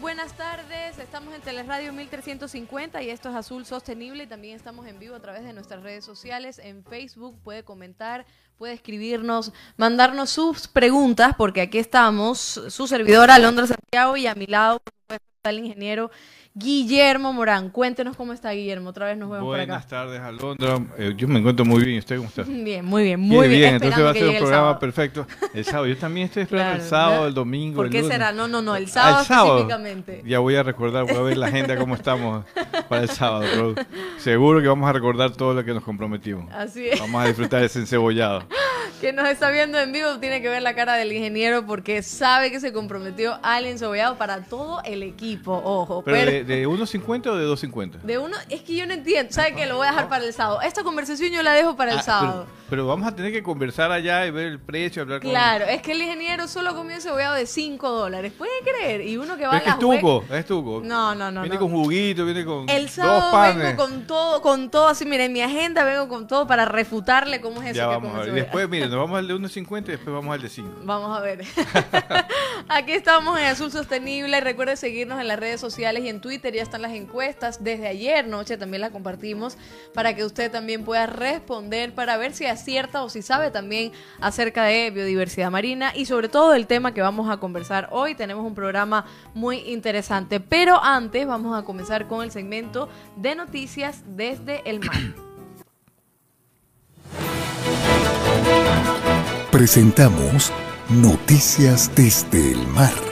buenas tardes. Estamos en Teleradio 1350 y esto es Azul Sostenible también estamos en vivo a través de nuestras redes sociales. En Facebook puede comentar, puede escribirnos, mandarnos sus preguntas porque aquí estamos, su servidora Alondra Santiago y a mi lado, el ingeniero Guillermo Morán. Cuéntenos cómo está Guillermo. Otra vez nos vemos Buenas por acá. tardes, Alondra. Eh, yo me encuentro muy bien. ¿Y usted cómo está? Bien, muy bien, muy Qué bien. Entonces va a ser un programa sábado. perfecto. El sábado. Yo también estoy esperando Claro, el sábado, ¿verdad? el domingo. ¿Por el qué lunes. será? No, no, no, el Ah, sábado, el sábado. específicamente. Ya voy a recordar, voy a ver la agenda cómo estamos para el sábado. pero seguro que vamos a recordar todo lo que nos comprometimos. Así es. Vamos a disfrutar ese encebollado. que nos está viendo en vivo tiene que ver la cara del ingeniero porque sabe que se comprometió al ensobeado para todo el equipo. Ojo, ¿Pero pero de, de 1.50 o de 2.50? de uno es que yo no entiendo. ¿Sabe que Lo voy a dejar para el sábado. Esta conversación yo la dejo para el Ah, sábado. Pero, pero vamos a tener que conversar allá y ver el precio, hablar con... Claro, es que el ingeniero solo comió encebollado de 5 dólares. ¿Puede creer? Y uno que va Pero es a es las hue- tuco, es tuco. No, no, no. Viene no. con juguito, viene con El dos sábado panes. vengo con todo, con todo así, miren, mi agenda vengo con todo para refutarle cómo es eso Ya que vamos a ver. Después, miren, nos vamos al de 1.50 y después vamos al de 5. Vamos a ver. Aquí estamos en Azul Sostenible. Recuerde seguirnos en las redes sociales y en Twitter. Ya están las encuestas. Desde ayer noche también las compartimos para que usted también pueda responder para ver si acierta o si sabe también acerca de biodiversidad marina y sobre todo el tema que vamos a conversar hoy. Tenemos un programa muy interesante. Pero antes vamos a comenzar con el segmento de noticias desde el mar. Presentamos Noticias desde el mar.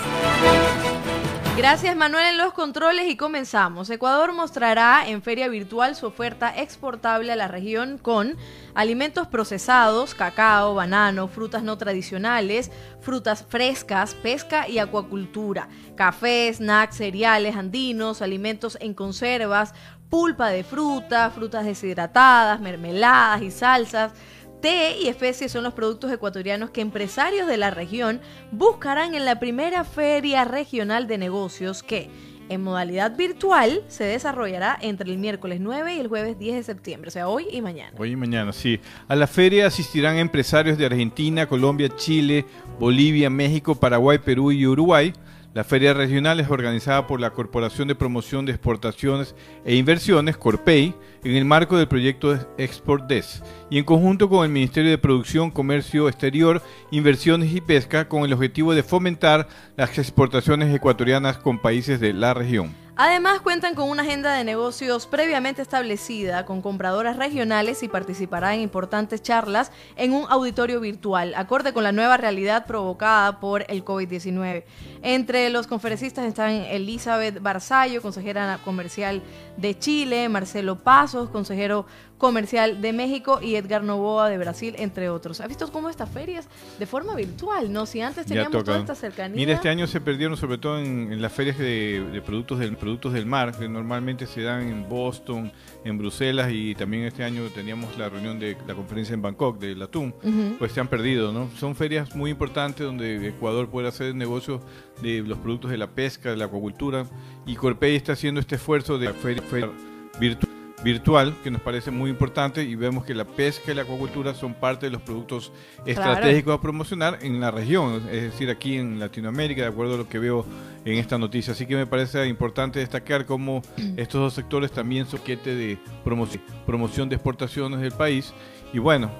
Gracias Manuel en los controles y comenzamos. Ecuador mostrará en feria virtual su oferta exportable a la región con alimentos procesados, cacao, banano, frutas no tradicionales, frutas frescas, pesca y acuacultura, café, snacks, cereales andinos, alimentos en conservas, pulpa de fruta, frutas deshidratadas, mermeladas y salsas. Té y especies son los productos ecuatorianos que empresarios de la región buscarán en la primera feria regional de negocios que, en modalidad virtual, se desarrollará entre el miércoles 9 y el jueves 10 de septiembre, o sea, hoy y mañana. Hoy y mañana, sí. A la feria asistirán empresarios de Argentina, Colombia, Chile, Bolivia, México, Paraguay, Perú y Uruguay. La feria regional es organizada por la Corporación de Promoción de Exportaciones e Inversiones, Corpey, en el marco del proyecto Export Des y en conjunto con el Ministerio de Producción, Comercio Exterior, Inversiones y Pesca con el objetivo de fomentar las exportaciones ecuatorianas con países de la región. Además, cuentan con una agenda de negocios previamente establecida con compradoras regionales y participará en importantes charlas en un auditorio virtual, acorde con la nueva realidad provocada por el COVID-19. Entre los conferencistas están Elizabeth Barzallo, consejera comercial de Chile, Marcelo Pasos, consejero comercial de México y Edgar Novoa de Brasil, entre otros. ¿Has visto cómo estas ferias de forma virtual, no? Si antes teníamos toda esta cercanía. Mira, este año se perdieron sobre todo en, en las ferias de, de productos del productos del mar, que normalmente se dan en Boston, en Bruselas y también este año teníamos la reunión de la conferencia en Bangkok del atún, Ujú. pues se han perdido, ¿no? Son ferias muy importantes donde Ecuador puede hacer negocios de los productos de la pesca, de la acuacultura y Corpey está haciendo este esfuerzo de feria, feria virtu- virtual que nos parece muy importante y vemos que la pesca y la acuacultura son parte de los productos estratégicos a promocionar en la región, es decir, aquí en Latinoamérica, de acuerdo a lo que veo en esta noticia. Así que me parece importante destacar cómo estos dos sectores también son de promoción, promoción de exportaciones del país. Y bueno,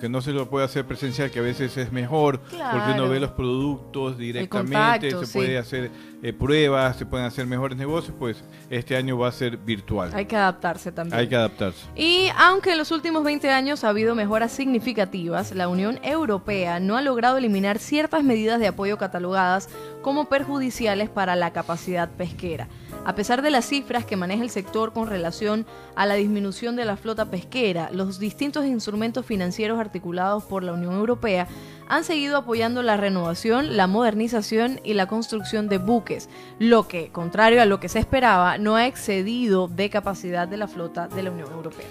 que no se lo puede hacer presencial, que a veces es mejor, porque uno ve los productos directamente, contacto, se sí. puede hacer eh, pruebas, se pueden hacer mejores negocios, pues este año va a ser virtual. Hay que adaptarse también. Hay que adaptarse. Y aunque en los últimos 20 años ha habido mejoras significativas, la Unión Europea no ha logrado eliminar ciertas medidas de apoyo catalogadas como perjudiciales para la capacidad pesquera. A pesar de las cifras que maneja el sector con relación a la disminución de la flota pesquera, los distintos instrumentos financieros articulados por la Unión Europea han seguido apoyando la renovación, la modernización y la construcción de buques, lo que, contrario a lo que se esperaba, no ha excedido de capacidad de la flota de la Unión Europea.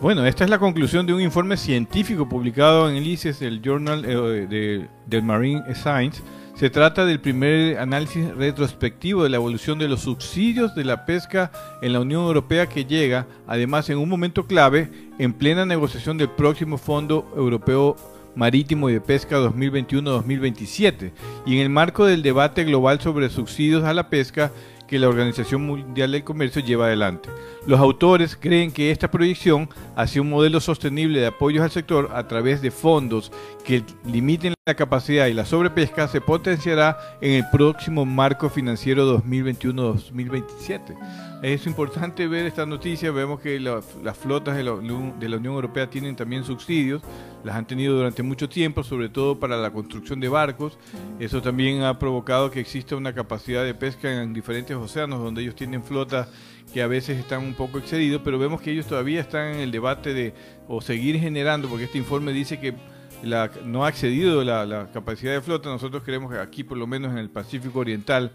Bueno, esta es la conclusión de un informe científico publicado en el ICES, el Journal eh, de, del Marine Science. Se trata del primer análisis retrospectivo de la evolución de los subsidios de la pesca en la Unión Europea que llega, además, en un momento clave, en plena negociación del próximo Fondo Europeo Marítimo y de Pesca 2021-2027 y en el marco del debate global sobre subsidios a la pesca que la Organización Mundial del Comercio lleva adelante. Los autores creen que esta proyección hacia un modelo sostenible de apoyos al sector a través de fondos que limiten la capacidad y la sobrepesca se potenciará en el próximo marco financiero 2021-2027. Es importante ver esta noticia, vemos que las flotas de la, de la Unión Europea tienen también subsidios, las han tenido durante mucho tiempo, sobre todo para la construcción de barcos. Eso también ha provocado que exista una capacidad de pesca en diferentes océanos donde ellos tienen flotas que a veces están un poco excedidos, pero vemos que ellos todavía están en el debate de o seguir generando, porque este informe dice que la, no ha excedido la, capacidad de flota. Nosotros creemos que aquí, por lo menos en el Pacífico Oriental,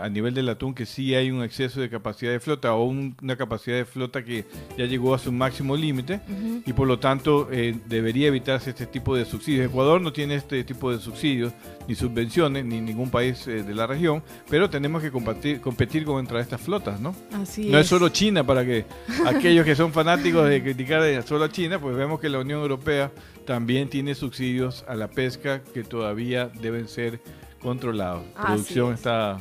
a nivel del atún que sí hay un exceso de capacidad de flota o una capacidad de flota que ya llegó a su máximo límite y por lo tanto eh, debería evitarse este tipo de subsidios. Ecuador no tiene este tipo de subsidios ni subvenciones ni ningún país eh, de la región, pero tenemos que competir, competir contra estas flotas, ¿no? Así no es. solo China para que aquellos que son fanáticos de criticar solo a China, pues vemos que la Unión Europea también tiene subsidios a la pesca que todavía deben ser controlado. Producción está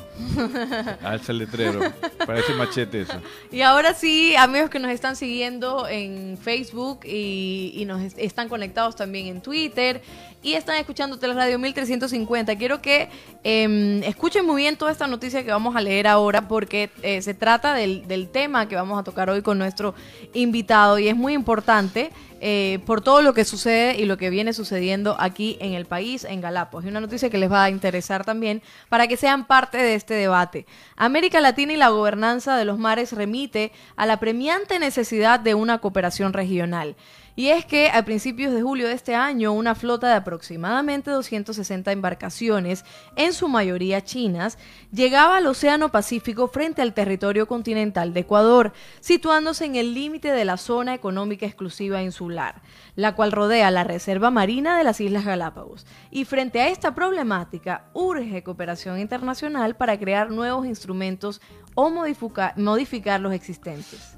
alza el letrero. Parece machete eso. Y ahora sí, amigos que nos están siguiendo en Facebook y, nos están conectados también en Twitter y están escuchando Teleradio 1350. Quiero que em, escuchen muy bien toda esta noticia que vamos a leer ahora porque eh, se trata del, tema que vamos a tocar hoy con nuestro invitado y es muy importante. Eh, por todo lo que sucede y lo que viene sucediendo aquí en el país, en Galápagos. Es una noticia que les va a interesar también para que sean parte de este debate. América Latina y la gobernanza de los mares remite a la premiante necesidad de una cooperación regional. Y es que a principios de julio de este año, una flota de aproximadamente 260 embarcaciones, en su mayoría chinas, llegaba al Océano Pacífico frente al territorio continental de Ecuador, situándose en el límite de la zona económica exclusiva insular, la cual rodea la Reserva Marina de las Islas Galápagos. Y frente a esta problemática, urge cooperación internacional para crear nuevos instrumentos o modificar los existentes.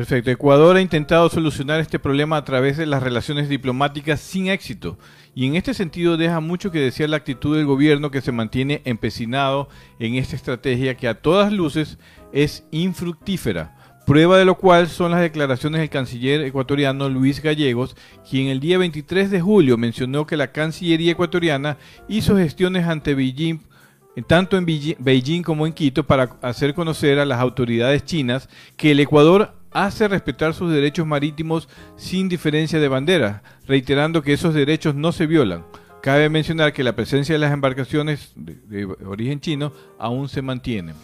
Perfecto. Ecuador ha intentado solucionar este problema a través de las relaciones diplomáticas sin éxito. Y en este sentido deja mucho que decir la actitud del gobierno que se mantiene empecinado en esta estrategia que a todas luces es infructífera. Prueba de lo cual son las declaraciones del canciller ecuatoriano Luis Gallegos, quien el día 23 de julio mencionó que la Cancillería ecuatoriana hizo gestiones ante Beijing tanto en Beijing como en Quito para hacer conocer a las autoridades chinas que el Ecuador hace respetar sus derechos marítimos sin diferencia de bandera, reiterando que esos derechos no se violan. Cabe mencionar que la presencia de las embarcaciones de, origen chino aún se mantiene.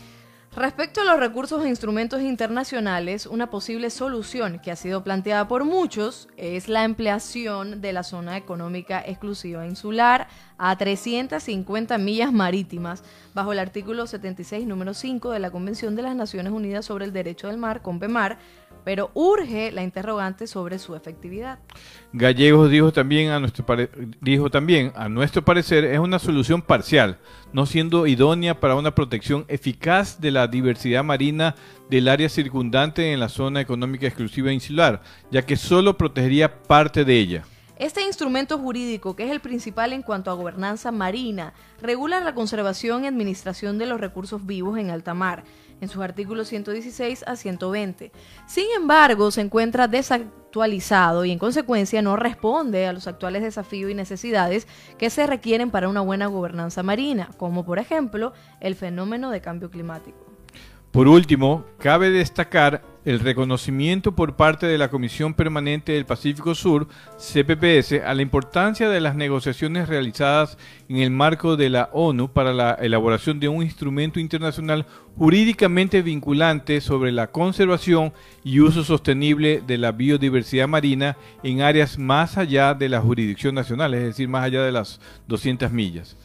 Respecto a los recursos e instrumentos internacionales, una posible solución que ha sido planteada por muchos es la ampliación de la zona económica exclusiva insular a 350 millas marítimas bajo el artículo 76, número 5 de la Convención de las Naciones Unidas sobre el Derecho del Mar, CONPEMAR, pero urge la interrogante sobre su efectividad. Gallegos dijo también a nuestro dijo también a nuestro parecer es una solución parcial, no siendo idónea para una protección eficaz de la diversidad marina del área circundante en la zona económica exclusiva insular, ya que solo protegería parte de ella. Este instrumento jurídico, que es el principal en cuanto a gobernanza marina, regula la conservación y administración de los recursos vivos en alta mar en sus artículos 116 a 120. Sin embargo, se encuentra desactualizado y en consecuencia no responde a los actuales desafíos y necesidades que se requieren para una buena gobernanza marina, como por ejemplo el fenómeno de cambio climático. Por último, cabe destacar el reconocimiento por parte de la Comisión Permanente del Pacífico Sur, CPPS, a la importancia de las negociaciones realizadas en el marco de la ONU para la elaboración de un instrumento internacional jurídicamente vinculante sobre la conservación y uso sostenible de la biodiversidad marina en áreas más allá de la jurisdicción nacional, es decir, más allá de las 200 millas.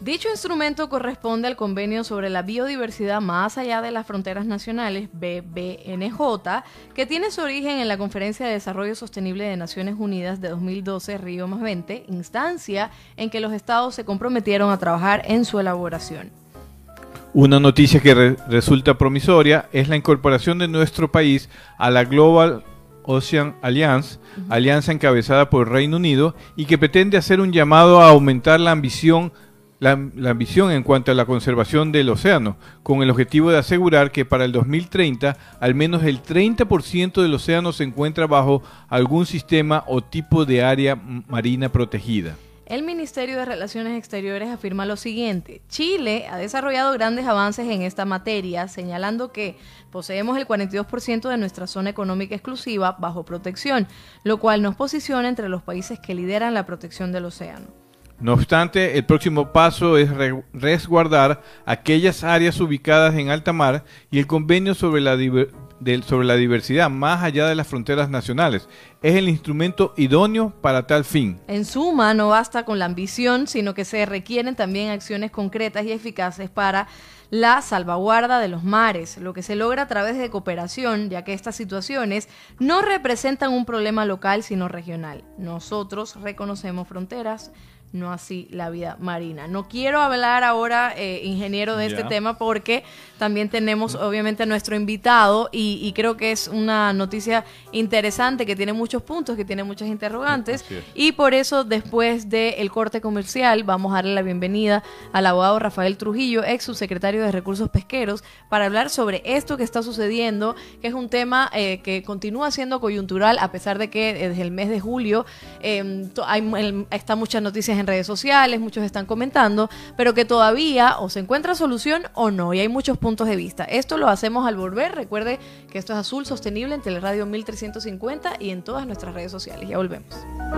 Dicho instrumento corresponde al Convenio sobre la Biodiversidad Más Allá de las Fronteras Nacionales, BBNJ, que tiene su origen en la Conferencia de Desarrollo Sostenible de Naciones Unidas de 2012, Río más 20, instancia en que los estados se comprometieron a trabajar en su elaboración. Una noticia que resulta promisoria es la incorporación de nuestro país a la Global Ocean Alliance, alianza encabezada por el Reino Unido y que pretende hacer un llamado a aumentar la ambición la, ambición en cuanto a la conservación del océano, con el objetivo de asegurar que para el 2030 al menos el 30% del océano se encuentra bajo algún sistema o tipo de área marina protegida. El Ministerio de Relaciones Exteriores afirma lo siguiente, Chile ha desarrollado grandes avances en esta materia, señalando que poseemos el 42% de nuestra zona económica exclusiva bajo protección, lo cual nos posiciona entre los países que lideran la protección del océano. No obstante, el próximo paso es resguardar aquellas áreas ubicadas en alta mar y el convenio sobre la, sobre la diversidad más allá de las fronteras nacionales. Es el instrumento idóneo para tal fin. En suma, no basta con la ambición, sino que se requieren también acciones concretas y eficaces para la salvaguarda de los mares, lo que se logra a través de cooperación, ya que estas situaciones no representan un problema local, sino regional. Nosotros reconocemos fronteras, no así la vida marina. No quiero hablar ahora, eh, ingeniero, de este tema porque también tenemos obviamente a nuestro invitado y, creo que es una noticia interesante que tiene muchos puntos, que tiene muchas interrogantes. Y por eso después del corte comercial vamos a darle la bienvenida al abogado Rafael Trujillo, ex subsecretario de Recursos Pesqueros, para hablar sobre esto que está sucediendo, que es un tema eh, que continúa siendo coyuntural a pesar de que desde el mes de julio eh, hay, está muchas noticias en redes sociales, muchos están comentando, pero que todavía o se encuentra solución o no, y hay muchos puntos de vista. Esto lo hacemos al volver. Recuerde que esto es Azul Sostenible en Teleradio 1350 y en todas nuestras redes sociales. Ya volvemos.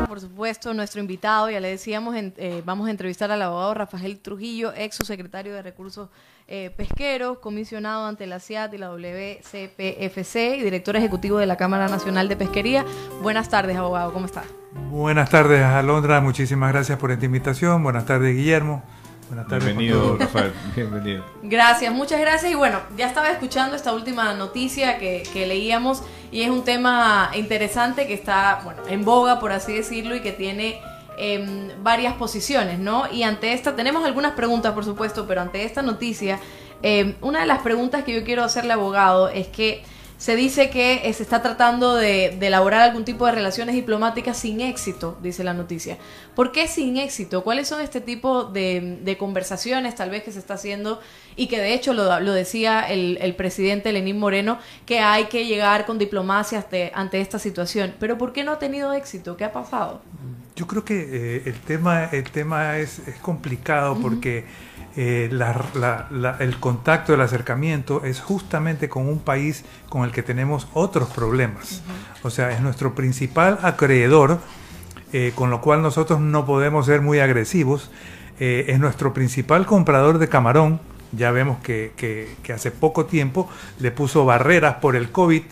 Por supuesto, nuestro invitado, ya le decíamos, eh, vamos a entrevistar al abogado Rafael Trujillo, ex subsecretario de Recursos eh, Pesqueros, comisionado ante la CIAT y la WCPFC y director ejecutivo de la Cámara Nacional de Pesquería. Buenas tardes, abogado, ¿cómo está? Buenas tardes, Alondra. Muchísimas gracias por esta invitación. Buenas tardes, Guillermo. Buenas tardes. Bienvenido, Rafael. Bienvenido. Gracias, muchas gracias. Y bueno, ya estaba escuchando esta última noticia que, leíamos y es un tema interesante que está bueno, en boga, por así decirlo, y que tiene em, varias posiciones, ¿no? Y ante esta, tenemos algunas preguntas, por supuesto, pero ante esta noticia, em, una de las preguntas que yo quiero hacerle, abogado, es que se dice que eh, se está tratando de, elaborar algún tipo de relaciones diplomáticas sin éxito, dice la noticia. ¿Por qué sin éxito? ¿Cuáles son este tipo de, conversaciones tal vez que se está haciendo y que de hecho lo, decía el, presidente Lenín Moreno, que hay que llegar con diplomacia ante, esta situación? Pero ¿por qué no ha tenido éxito? ¿Qué ha pasado? Yo creo que eh, el, tema, el tema es, complicado porque... Eh, el contacto, el acercamiento es justamente con un país con el que tenemos otros problemas. O sea, es nuestro principal acreedor, eh, con lo cual nosotros no podemos ser muy agresivos. Es nuestro principal comprador de camarón. Ya vemos que, que, hace poco tiempo le puso barreras por el COVID.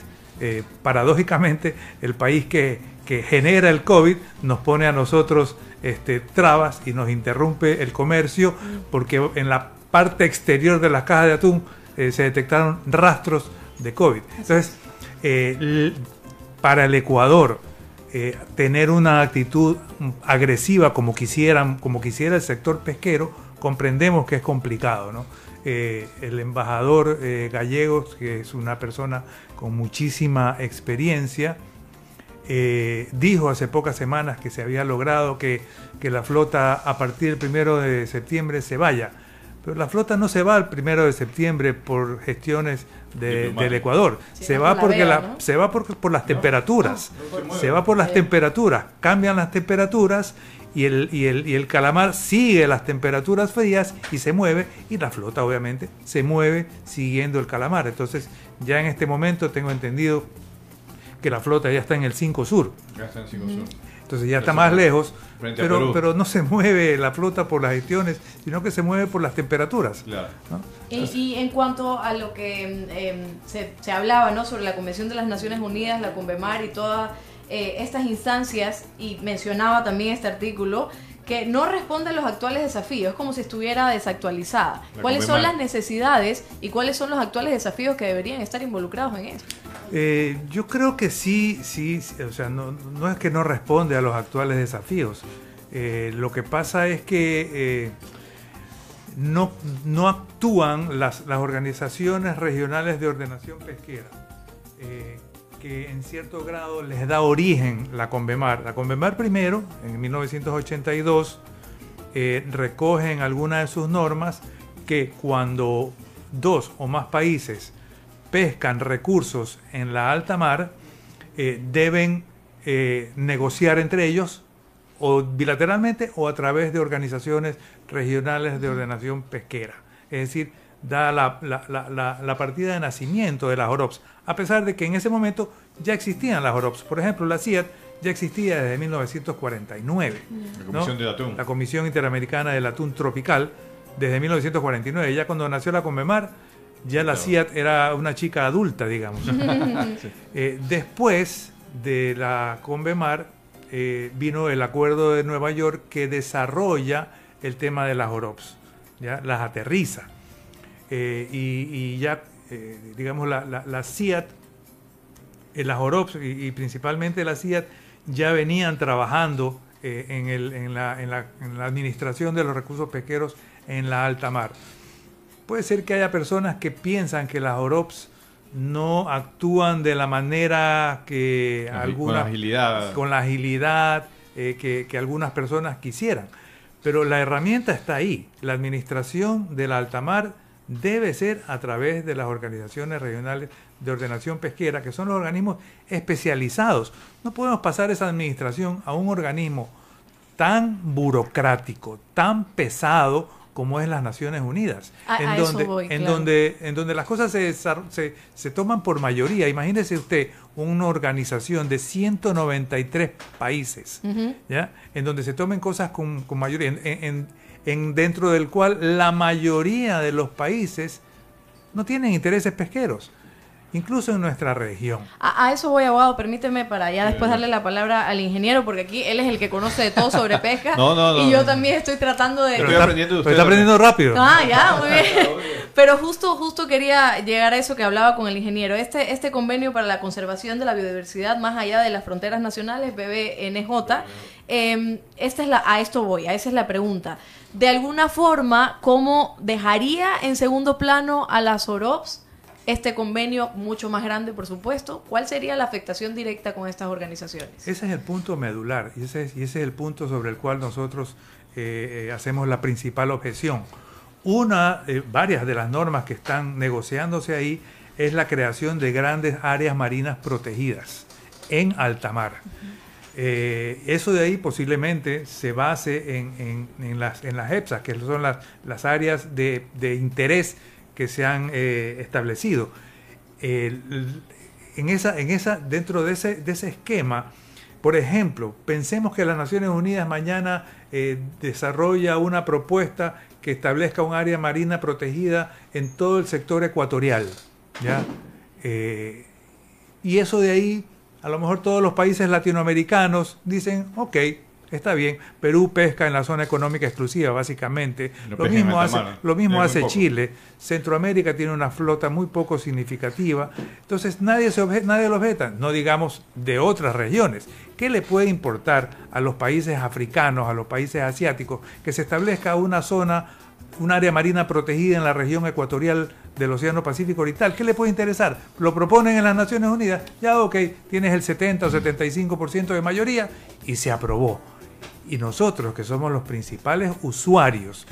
paradójicamente, el país que, que genera el COVID nos pone a nosotros este, trabas y nos interrumpe el comercio porque en la parte exterior de las cajas de atún eh, se detectaron rastros de COVID. Entonces, eh, para el Ecuador, eh, tener una actitud agresiva como quisieran, como quisiera el sector pesquero, comprendemos que es complicado, ¿no? el embajador Gallegos, que es una persona con muchísima experiencia, eh, dijo hace pocas semanas que se había logrado que, la flota a partir del primero de septiembre se vaya. Pero la flota no se va al primero de septiembre por gestiones del Ecuador. se, va porque la, se va por, por las temperaturas. se va por las temperaturas. Cambian las temperaturas y el, y, el, y el calamar sigue las temperaturas frías y se mueve. Y la flota obviamente se mueve siguiendo el calamar. Entonces ya en este momento tengo entendido que la flota ya está en el 5 Sur. Ya está en el 5 Sur. Entonces ya está más lejos, pero, pero no se mueve la flota por las gestiones, sino que se mueve por las temperaturas. Claro. Y, en cuanto a lo que em, se, se, hablaba ¿no? sobre la Convención de las Naciones Unidas, la Convemar y todas eh, estas instancias, y mencionaba también este artículo, que no responde a los actuales desafíos, es como si estuviera desactualizada. ¿Cuáles son las necesidades y cuáles son los actuales desafíos que deberían estar involucrados en esto? Eh, yo creo que sí, sí, o sea, no, es que no responde a los actuales desafíos. Eh, lo que pasa es que eh, no, no, actúan las, las, organizaciones regionales de ordenación pesquera. Que en cierto grado les da origen la Convemar. La Convemar primero, en 1982, eh, recoge en algunas de sus normas que cuando dos o más países pescan recursos en la alta mar, eh, deben eh, negociar entre ellos o bilateralmente o a través de organizaciones regionales de ordenación pesquera. Es decir, da la, la, partida de nacimiento de las OROPS, a pesar de que en ese momento ya existían las OROPS. Por ejemplo, la CIAT ya existía desde 1949. La Comisión del Atún. La Comisión Interamericana del Atún Tropical, desde 1949. Ya cuando nació la Conmemar, ya la CIAT era una chica adulta, digamos. Eh, después de la Convemar eh, vino el Acuerdo de Nueva York que desarrolla el tema de las OROPS, ¿ya? las aterriza. Eh, y, ya, digamos, la, la, CIAT, las OROPS y, principalmente la CIAT ya venían trabajando en, el, en, la, en, la, en la administración de los recursos pesqueros en la alta mar. Puede ser que haya personas que piensan que las OROPS no actúan de la manera que algunas... Con la agilidad. Con la agilidad eh, que, algunas personas quisieran. Pero la herramienta está ahí. La administración de la alta mar debe ser a través de las organizaciones regionales de ordenación pesquera, que son los organismos especializados. No podemos pasar esa administración a un organismo tan burocrático, tan pesado, como es las Naciones Unidas, en, donde, en, donde, en donde las cosas se, se, se, toman por mayoría. Imagínese usted una organización de 193 países, ¿ya? en donde se tomen cosas con, con mayoría, en, en, dentro del cual la mayoría de los países no tienen intereses pesqueros incluso en nuestra región. A, eso voy, abogado, permíteme para ya después darle la palabra al ingeniero, porque aquí él es el que conoce de todo sobre pesca. y yo también estoy tratando de... Pero está, aprendiendo, está aprendiendo rápido. Ah, ya, muy bien. Pero justo, justo quería llegar a eso que hablaba con el ingeniero. Este, este convenio para la conservación de la biodiversidad más allá de las fronteras nacionales, BBNJ, em, esta es la, a esto voy, a esa es la pregunta. De alguna forma, ¿cómo dejaría en segundo plano a las OROPS? Este convenio mucho más grande, por supuesto. ¿Cuál sería la afectación directa con estas organizaciones? Ese es el punto medular y ese es, y ese es el punto sobre el cual nosotros eh, eh, hacemos la principal objeción. Una, eh, varias de las normas que están negociándose ahí es la creación de grandes áreas marinas protegidas en alta mar. eso de ahí posiblemente se base en, las, en las EPSA, que son las, las áreas de, de interés que se han eh, establecido. en esa, en esa, dentro de ese, de ese esquema, por ejemplo, pensemos que las Naciones Unidas mañana eh, desarrolla una propuesta que establezca un área marina protegida en todo el sector ecuatorial. ¿ya? Eh, y eso de ahí, a lo mejor todos los países latinoamericanos dicen, ok, Está bien, Perú pesca en la zona económica exclusiva, básicamente. lo mismo hace, lo mismo hace Chile. Centroamérica tiene una flota muy poco significativa. Entonces nadie, se nadie lo objeta, no digamos de otras regiones. ¿Qué le puede importar a los países africanos, a los países asiáticos, que se establezca una zona, un área marina protegida en la región ecuatorial del Océano Pacífico Oriental? ¿Qué le puede interesar? Lo proponen en las Naciones Unidas, ya ok, tienes el 70 o 75% de mayoría y se aprobó y nosotros, que somos los principales usuarios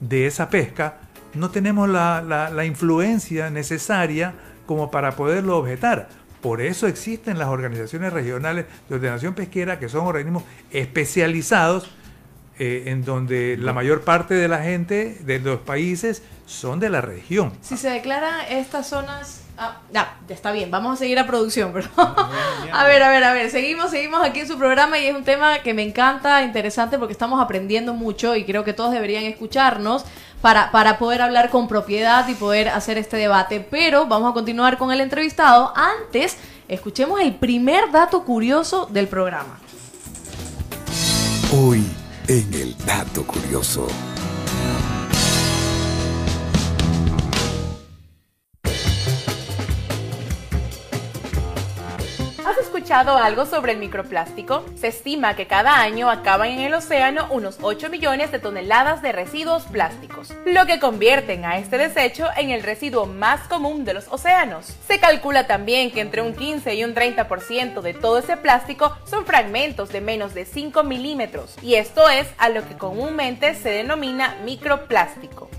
de esa pesca, no tenemos la, influencia necesaria como para poderlo objetar. Por eso existen las organizaciones regionales de ordenación pesquera, que son organismos especializados eh, en donde la mayor parte de la gente de los países son de la región. Si se declaran estas zonas Ah, ya, ya está bien, vamos a seguir a producción, pero a ver, a ver, a ver, seguimos, seguimos aquí en su programa y es un tema que me encanta, interesante porque estamos aprendiendo mucho y creo que todos deberían escucharnos para, para poder hablar con propiedad y poder hacer este debate. Pero vamos a continuar con el entrevistado. Antes, escuchemos el primer dato curioso del programa. Hoy en el dato curioso. Escuchado algo sobre el microplástico? Se estima que cada año acaban en el océano unos 8 millones de toneladas de residuos plásticos, lo que convierten a este desecho en el residuo más común de los océanos. Se calcula también que entre un 15 y un 30% de todo ese plástico son fragmentos de menos de 5 milímetros, y esto es a lo que comúnmente se denomina microplástico.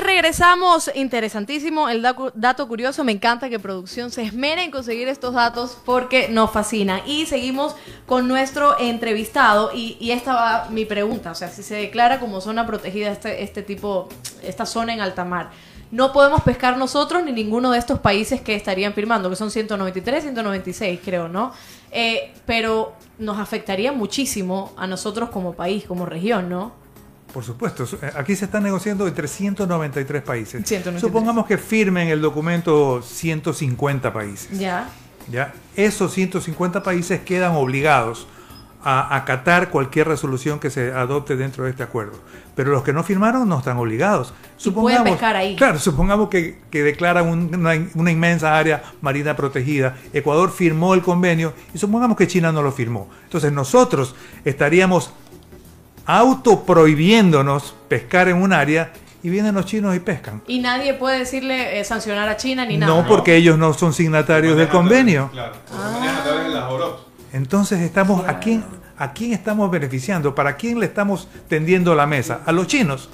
Regresamos, interesantísimo el dato curioso, me encanta que producción se esmere en conseguir estos datos porque nos fascina. Y seguimos con nuestro entrevistado y, esta va mi pregunta, o sea, si se declara como zona protegida este, este tipo, esta zona en alta mar, no podemos pescar nosotros ni ninguno de estos países que estarían firmando, que son 193, 196 creo, ¿no? Eh, pero nos afectaría muchísimo a nosotros como país, como región, ¿no? Por supuesto, eh, aquí se está negociando entre 193 países. Supongamos que firmen el documento 150 países. Ya. Ya. Esos 150 países quedan obligados a acatar cualquier resolución que se adopte dentro de este acuerdo. Pero los que no firmaron no están obligados. Supongamos, pueden pescar ahí. Claro, supongamos que, declaran una, una, inmensa área marina protegida. Ecuador firmó el convenio y supongamos que China no lo firmó. Entonces nosotros estaríamos autoprohibiéndonos pescar en un área y vienen los chinos y pescan. Y nadie puede decirle eh, sancionar a China ni nada. No, porque ellos no son signatarios del convenio. Claro, Entonces estamos a quién a quién estamos beneficiando, para quién le estamos tendiendo la mesa, a los chinos.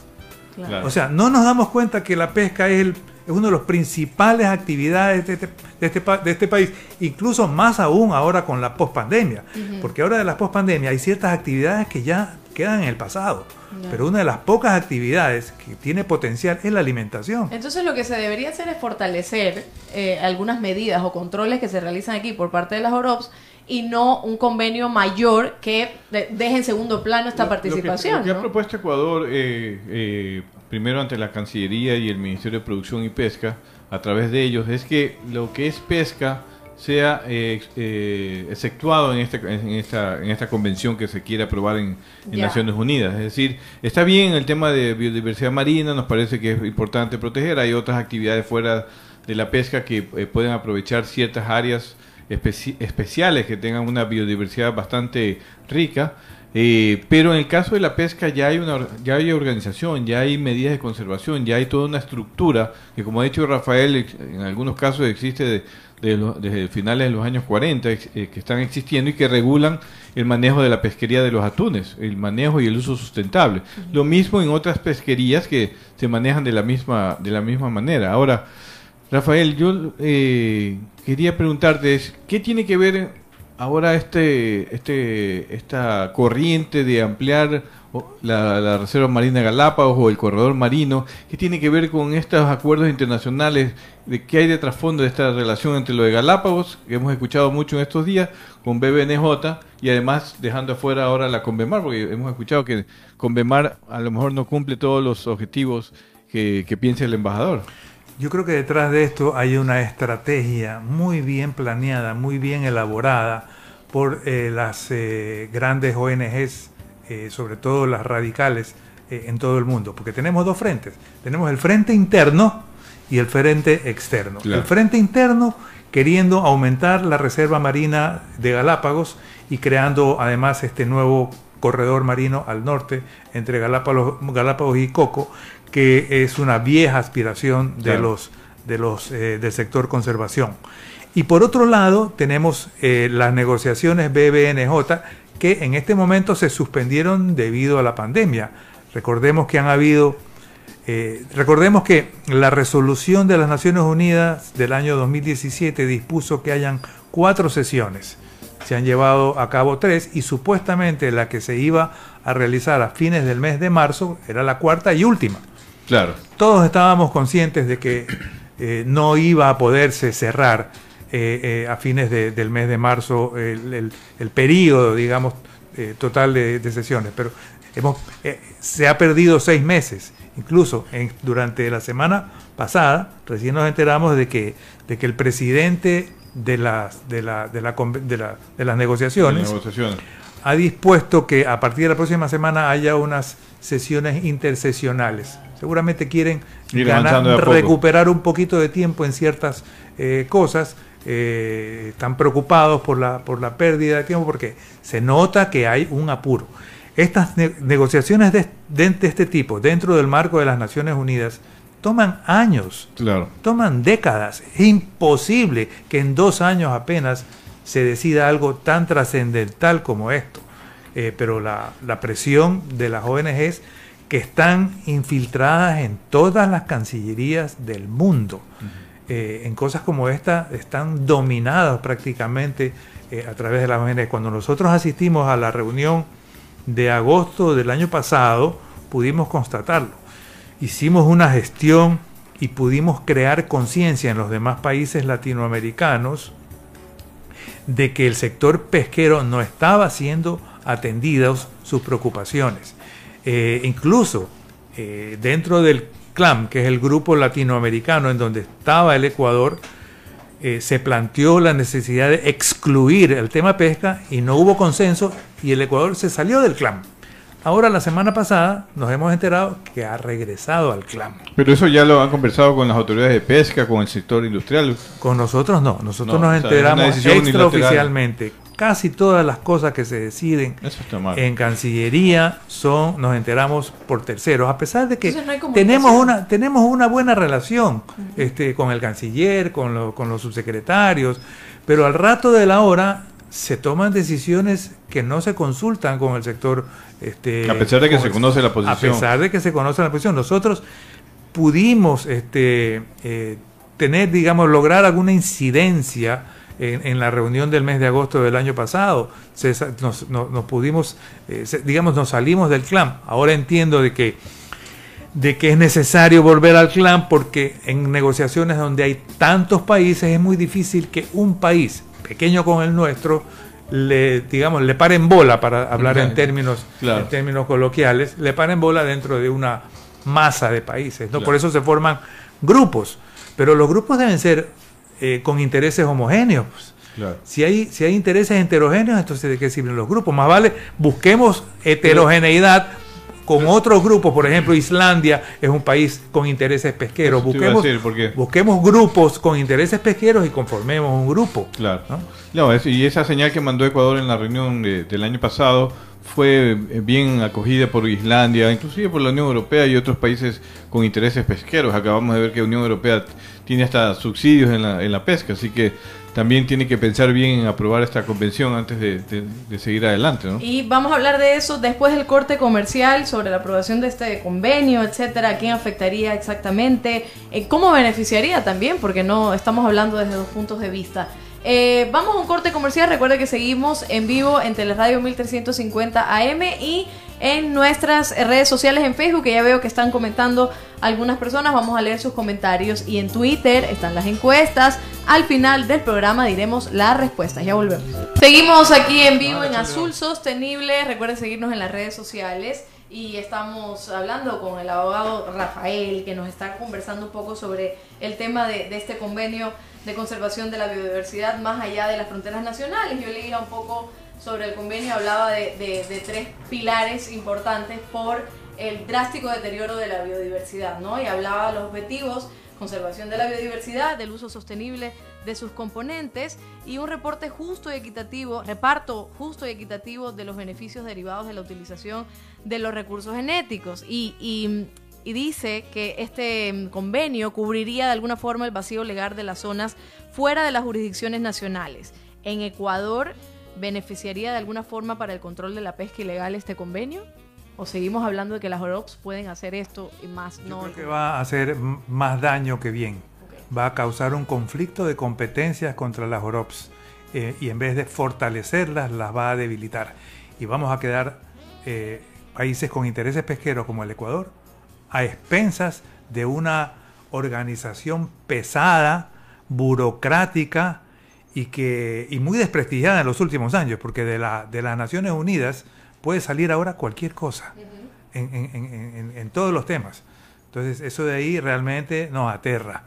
O sea, no nos damos cuenta que la pesca es, el, es una de las principales actividades de este, de, este, de este, país, incluso más aún ahora con la pospandemia, porque ahora de la pospandemia hay ciertas actividades que ya quedan en el pasado. Pero una de las pocas actividades que tiene potencial es la alimentación. Entonces lo que se debería hacer es fortalecer eh, algunas medidas o controles que se realizan aquí por parte de las OROPS y no un convenio mayor que deje en segundo plano esta participación. Lo que, ha propuesto Ecuador, eh, eh, primero ante la Cancillería y el Ministerio de Producción y Pesca, a través de ellos, es que lo que es pesca sea eh, eh, exceptuado en, este, en, esta, en esta convención que se quiere aprobar en, Naciones Unidas. Es decir, está bien el tema de biodiversidad marina, nos parece que es importante proteger, hay otras actividades fuera de la pesca que eh, pueden aprovechar ciertas áreas especiales que tengan una biodiversidad bastante rica. pero en el caso de la pesca ya hay una ya hay organización, ya hay medidas de conservación, ya hay toda una estructura que como ha dicho Rafael en algunos casos existe de, desde finales de los años 40 eh, que están existiendo y que regulan el manejo de la pesquería de los atunes, el manejo y el uso sustentable. Lo mismo en otras pesquerías que se manejan de la misma, de la misma manera. Ahora, Rafael, yo eh, quería preguntarte, ¿qué tiene que ver ahora este, este, esta corriente de ampliar la, Reserva Marina Galápagos o el corredor marino, ¿qué tiene que ver con estos acuerdos internacionales? ¿De qué hay de trasfondo de esta relación entre lo de Galápagos, que hemos escuchado mucho en estos días, con BBNJ y además dejando afuera ahora la Convemar, porque hemos escuchado que Convemar a lo mejor no cumple todos los objetivos que, piensa el embajador? Yo creo que detrás de esto hay una estrategia muy bien planeada, muy bien elaborada por eh, las eh, grandes ONGs eh, sobre todo las radicales, en todo el mundo, porque tenemos dos frentes. Tenemos el frente interno y el frente externo. El frente interno queriendo aumentar la reserva marina de Galápagos y creando además este nuevo corredor marino al norte entre Galápagos, Galápagos y Coco, que es una vieja aspiración de los, de los, eh, del sector conservación. Y por otro lado tenemos las negociaciones BBNJ que en este momento se suspendieron debido a la pandemia. Recordemos que han habido, eh, recordemos que la resolución de las Naciones Unidas del año 2017 dispuso que hayan cuatro sesiones. Se han llevado a cabo tres y supuestamente la que se iba a realizar a fines del mes de marzo era la cuarta y última. Claro. Todos estábamos conscientes de que eh, no iba a poderse cerrar eh, eh, a fines del mes de marzo el, el, periodo, digamos, eh, total de, sesiones. Pero hemos, se ha perdido seis meses. Incluso durante la semana pasada, recién nos enteramos de que, de que el presidente de las, de, la, de, la, de, la, de las negociaciones, negociaciones. ha dispuesto que a partir de la próxima semana haya unas sesiones intersesionales. Seguramente quieren ganar- recuperar un poquito de tiempo en ciertas eh, cosas. Eh, están preocupados por la, por la pérdida de tiempo porque se nota que hay un apuro. Estas ne- negociaciones de, de- de este tipo, dentro del marco de las Naciones Unidas, toman años Claro. toman décadas. Es imposible que en dos años apenas se decida algo tan trascendental como esto. Eh, pero la, la presión de las ONGs que están infiltradas en todas las cancillerías del mundo, eh, en cosas como esta, están dominadas prácticamente eh, a través de las ONGs. Cuando nosotros asistimos a la reunión de agosto del año pasado, pudimos constatarlo hicimos una gestión y pudimos crear conciencia en los demás países latinoamericanos de que el sector pesquero no estaba siendo atendidos sus preocupaciones. Eh, incluso eh, dentro del CLAM, que es el grupo latinoamericano en donde estaba el Ecuador, eh, se planteó la necesidad de excluir el tema pesca y no hubo consenso y el Ecuador se salió del CLAM. Ahora, la semana pasada, nos hemos enterado que ha regresado al CLAM. Pero eso ya lo han conversado con las autoridades de pesca, con el sector industrial. Con nosotros no, nosotros No, nos enteramos extraoficialmente. Casi todas las cosas que se deciden en Cancillería son, nos enteramos por terceros, a pesar de que no tenemos una, tenemos una buena relación este, con el canciller, con, lo- con los subsecretarios, pero al rato de la hora se toman decisiones que no se consultan con el sector. Este, A pesar de que se el- conoce la posición. A pesar de que se conoce la posición. Nosotros pudimos este, eh, tener, digamos, lograr alguna incidencia en, en la reunión del mes de agosto del año pasado. Se nos, no- nos pudimos, eh, digamos, nos salimos del clan. Ahora entiendo de que de que es necesario volver al clan porque en negociaciones donde hay tantos países es muy difícil que un país pequeño con el nuestro le digamos le paren bola para hablar en términos Claro. en términos coloquiales le paren bola dentro de una masa de países ¿no? Claro. por eso se forman grupos pero los grupos deben ser eh, con intereses homogéneos pues. Claro. Si hay, si hay intereses heterogéneos, entonces ¿de qué sirven los grupos? Más vale busquemos heterogeneidad con otros grupos. Por ejemplo, Islandia es un país con intereses pesqueros. Busquemos, decir, porque- busquemos grupos con intereses pesqueros y conformemos un grupo. Claro. ¿no? No, es- y esa señal que mandó Ecuador en la reunión de- del año pasado fue eh, bien acogida por Islandia, inclusive por la Unión Europea y otros países con intereses pesqueros. Acabamos de ver que la Unión Europea tiene hasta subsidios en la, en la pesca, así que también tiene que pensar bien en aprobar esta convención antes de, seguir adelante, ¿no? Y vamos a hablar de eso después del corte comercial sobre la aprobación de este convenio, etcétera, quién afectaría exactamente, eh, cómo beneficiaría también, porque no estamos hablando desde dos puntos de vista. Eh, vamos a un corte comercial, recuerda que seguimos en vivo en Teleradio 1350 AM y en nuestras redes sociales en Facebook, que ya veo que están comentando algunas personas, vamos a leer sus comentarios y en Twitter están las encuestas. Al final del programa diremos las respuestas, ya volvemos. Seguimos aquí en vivo en Azul Sostenible, recuerden seguirnos en las redes sociales y estamos hablando con el abogado Rafael que nos está conversando un poco sobre el tema de, de este convenio de conservación de la biodiversidad más allá de las fronteras nacionales. Yo leía un poco sobre el convenio, hablaba de, de- tres pilares importantes por el drástico deterioro de la biodiversidad, ¿no? Y hablaba de los objetivos, conservación de la biodiversidad, del uso sostenible de sus componentes y un reporte justo y equitativo, reparto justo y equitativo de los beneficios derivados de la utilización de los recursos genéticos. Y, y- dice que este mm, convenio cubriría de alguna forma el vacío legal de las zonas fuera de las jurisdicciones nacionales. En Ecuador, ¿beneficiaría de alguna forma para el control de la pesca ilegal este convenio? ¿O seguimos hablando de que las OROPS pueden hacer esto y más Yo no? creo que va a hacer más daño que bien. Va a causar un conflicto de competencias contra las OROPS eh, y en vez de fortalecerlas, las va a debilitar. Y vamos a quedar eh, países con intereses pesqueros como el Ecuador a expensas de una organización pesada, burocrática y, que, y muy desprestigiada en los últimos años, porque de, la, de las Naciones Unidas puede salir ahora cualquier cosa en, en- en- en- en todos los temas. Entonces, eso de ahí realmente nos aterra.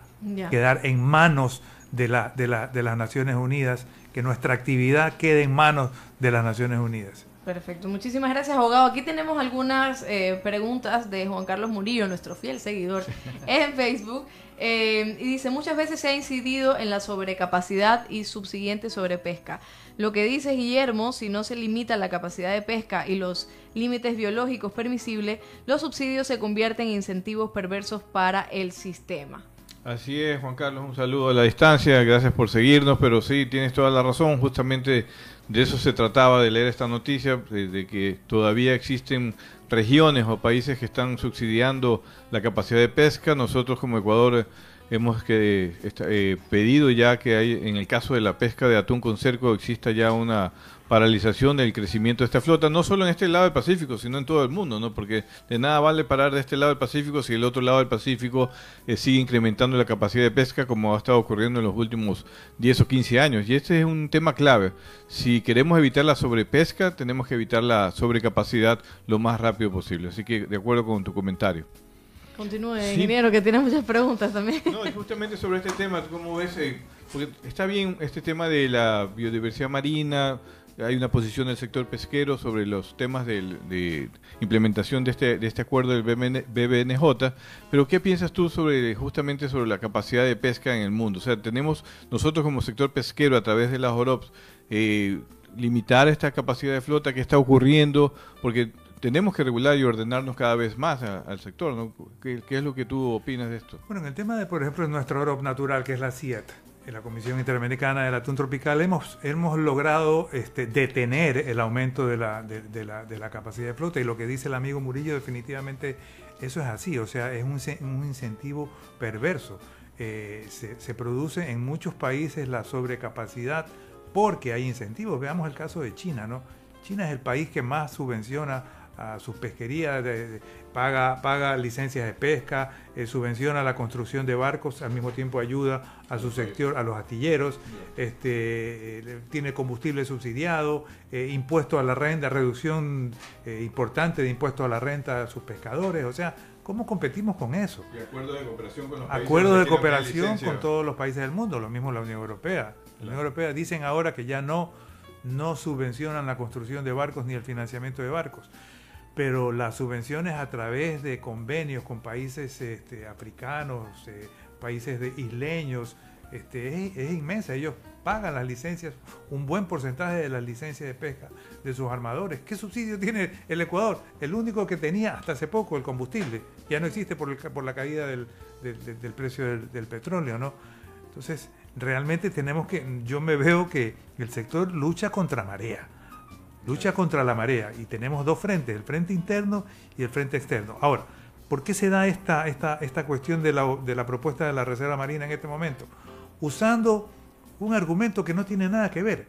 Quedar en manos de, la, de, la, de las Naciones Unidas, que nuestra actividad quede en manos de las Naciones Unidas. Perfecto, muchísimas gracias abogado. Aquí tenemos algunas eh, preguntas de Juan Carlos Murillo, nuestro fiel seguidor en Facebook. Eh, y dice, muchas veces se ha incidido en la sobrecapacidad y subsiguiente sobrepesca. Lo que dice Guillermo, si no se limita la capacidad de pesca y los límites biológicos permisibles, los subsidios se convierten en incentivos perversos para el sistema. Así es, Juan Carlos, un saludo a la distancia, gracias por seguirnos, pero sí, tienes toda la razón, justamente de eso se trataba de leer esta noticia, de, que todavía existen regiones o países que están subsidiando la capacidad de pesca. Nosotros como Ecuador hemos que, eh, pedido ya que hay, en el caso de la pesca de atún con cerco exista ya una paralización del crecimiento de esta flota, no solo en este lado del Pacífico, sino en todo el mundo, ¿no? Porque de nada vale parar de este lado del Pacífico si el otro lado del Pacífico eh, sigue incrementando la capacidad de pesca como ha estado ocurriendo en los últimos 10 o 15 años. Y este es un tema clave. Si queremos evitar la sobrepesca, tenemos que evitar la sobrecapacidad lo más rápido posible. Así que de acuerdo con tu comentario. Continúe, ingeniero, que tiene muchas preguntas también. No, y justamente sobre este tema, ¿cómo ves? Eh, porque está bien este tema de la biodiversidad marina, hay una posición del sector pesquero sobre los temas de implementación de este, de este acuerdo del BBNJ, pero ¿qué piensas tú sobre justamente sobre la capacidad de pesca en el mundo? O sea, tenemos nosotros como sector pesquero a través de las OROPS eh, limitar esta capacidad de flota, ¿qué está ocurriendo? Porque tenemos que regular y ordenarnos cada vez más al sector, ¿no? ¿Qué, ¿Qué, es lo que tú opinas de esto? Bueno, en el tema de, por ejemplo, nuestro OROP natural, que es la CIET, en la Comisión Interamericana del Atún Tropical hemos, hemos logrado este, detener el aumento de la, de, la, de la, capacidad de flota y lo que dice el amigo Murillo definitivamente eso es así, o sea, es un, un incentivo perverso. Eh, se, se, produce en muchos países la sobrecapacidad porque hay incentivos. Veamos el caso de China, ¿no? China es el país que más subvenciona a sus pesquerías, paga, paga licencias de pesca, eh, subvenciona la construcción de barcos, al mismo tiempo ayuda a su sector, a los astilleros, este, eh, tiene combustible subsidiado, eh, impuesto a la renta, reducción importante de impuestos a la renta a sus pescadores, o sea, ¿cómo competimos con eso? Y acuerdo de cooperación con los países Acuerdo de cooperación con todos los países del mundo, lo mismo la Unión Europea. La Unión Europea dicen ahora que ya no, no subvencionan la construcción de barcos ni el financiamiento de barcos pero las subvenciones a través de convenios con países este, africanos, eh, países de isleños, este, es, inmensa. Ellos pagan las licencias, un buen porcentaje de las licencias de pesca de sus armadores. ¿Qué subsidio tiene el Ecuador? El único que tenía hasta hace poco, el combustible. Ya no existe por, la caída del, del, precio del, del, petróleo, ¿no? Entonces, realmente tenemos que, yo me veo que el sector lucha contra marea lucha contra la marea y tenemos dos frentes, el frente interno y el frente externo. Ahora, ¿por qué se da esta, esta, esta cuestión de la, de la propuesta de la Reserva Marina en este momento? Usando un argumento que no tiene nada que ver.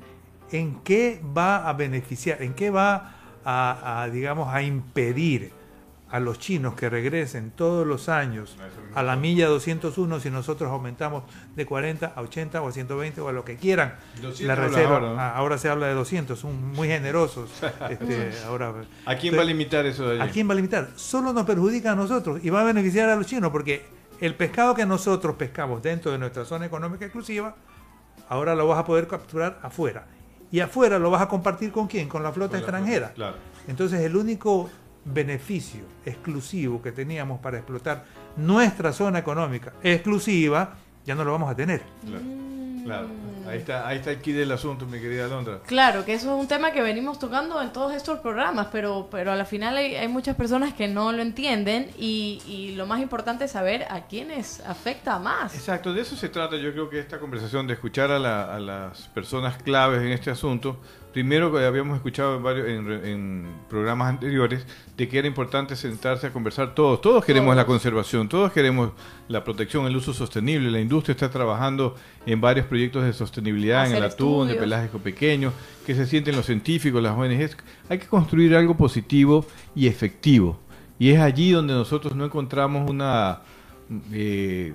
¿En qué va a beneficiar? ¿En qué va a, a digamos, a impedir? A los chinos que regresen todos los años a la milla 201 si nosotros aumentamos de 40 a 80 o a 120 o a lo que quieran la reserva. Ah, ahora, se habla de 200, son muy generosos. Este, ahora, ¿A quién va a limitar eso de ¿A quién va a limitar? Solo nos perjudica a nosotros y va a beneficiar a los chinos porque el pescado que nosotros pescamos dentro de nuestra zona económica exclusiva, ahora lo vas a poder capturar afuera. Y afuera lo vas a compartir con quién? Con la flota extranjera. Entonces el único beneficio exclusivo que teníamos para explotar nuestra zona económica exclusiva, ya no lo vamos a tener. Claro, Ahí está, ahí está el kit del asunto, mi querida Londra. Claro, que eso es un tema que venimos tocando en todos estos programas, pero, pero a la final hay, muchas personas que no lo entienden y, y, lo más importante es saber a quiénes afecta más. Exacto, de eso se trata yo creo que esta conversación, de escuchar a, a las personas claves en este asunto, Primero, que habíamos escuchado en, varios, en, programas anteriores de que era importante sentarse a conversar todos. Todos queremos la conservación, todos queremos la protección, el uso sostenible. La industria está trabajando en varios proyectos de sostenibilidad en el atún, de pelágico pequeño, que se sienten los científicos, las ONGs. Hay que construir algo positivo y efectivo. Y es allí donde nosotros no encontramos una, eh,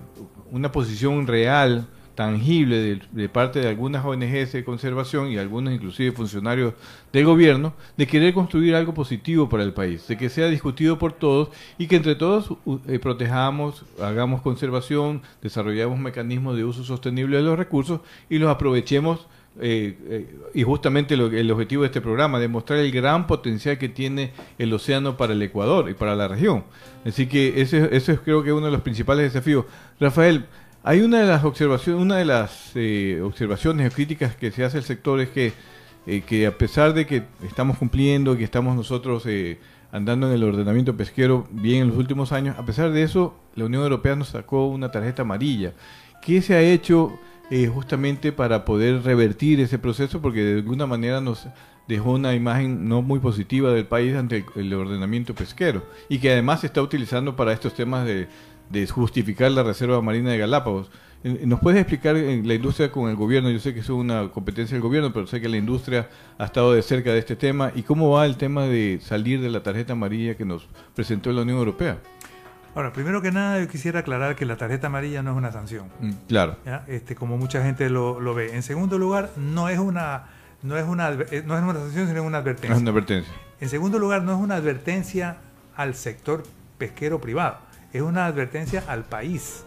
una posición real tangible de, parte de algunas ONGs de conservación y algunos inclusive funcionarios del gobierno de querer construir algo positivo para el país, de que sea discutido por todos y que entre todos eh, protejamos, hagamos conservación, desarrollemos mecanismos de uso sostenible de los recursos y los aprovechemos eh, eh, y justamente el objetivo de este programa, demostrar el gran potencial que tiene el océano para el Ecuador y para la región. Así que ese, ese es creo que uno de los principales desafíos. Rafael, hay una de las observaciones, una de las eh, observaciones o críticas que se hace al sector es que, eh, que a pesar de que estamos cumpliendo, que estamos nosotros eh, andando en el ordenamiento pesquero bien en los últimos años, a pesar de eso, la Unión Europea nos sacó una tarjeta amarilla. ¿Qué se ha hecho justamente para poder revertir ese proceso? Porque de alguna manera nos dejó una imagen no muy positiva del país ante el ordenamiento pesquero y que además se está utilizando para estos temas de de justificar la Reserva Marina de Galápagos. Eh, ¿Nos puedes explicar en la industria con el gobierno? Yo sé que es una competencia del gobierno, pero sé que la industria ha estado de cerca de este tema. ¿Y cómo va el tema de salir de la tarjeta amarilla que nos presentó la Unión Europea? Ahora, primero que nada, yo quisiera aclarar que la tarjeta amarilla no es una sanción. Mm, claro. Este, como mucha gente lo, lo, ve. En segundo lugar, no es una no es una eh, no es una sanción, sino una advertencia. Es una advertencia. En segundo lugar, no es una advertencia al sector pesquero privado es una advertencia al país.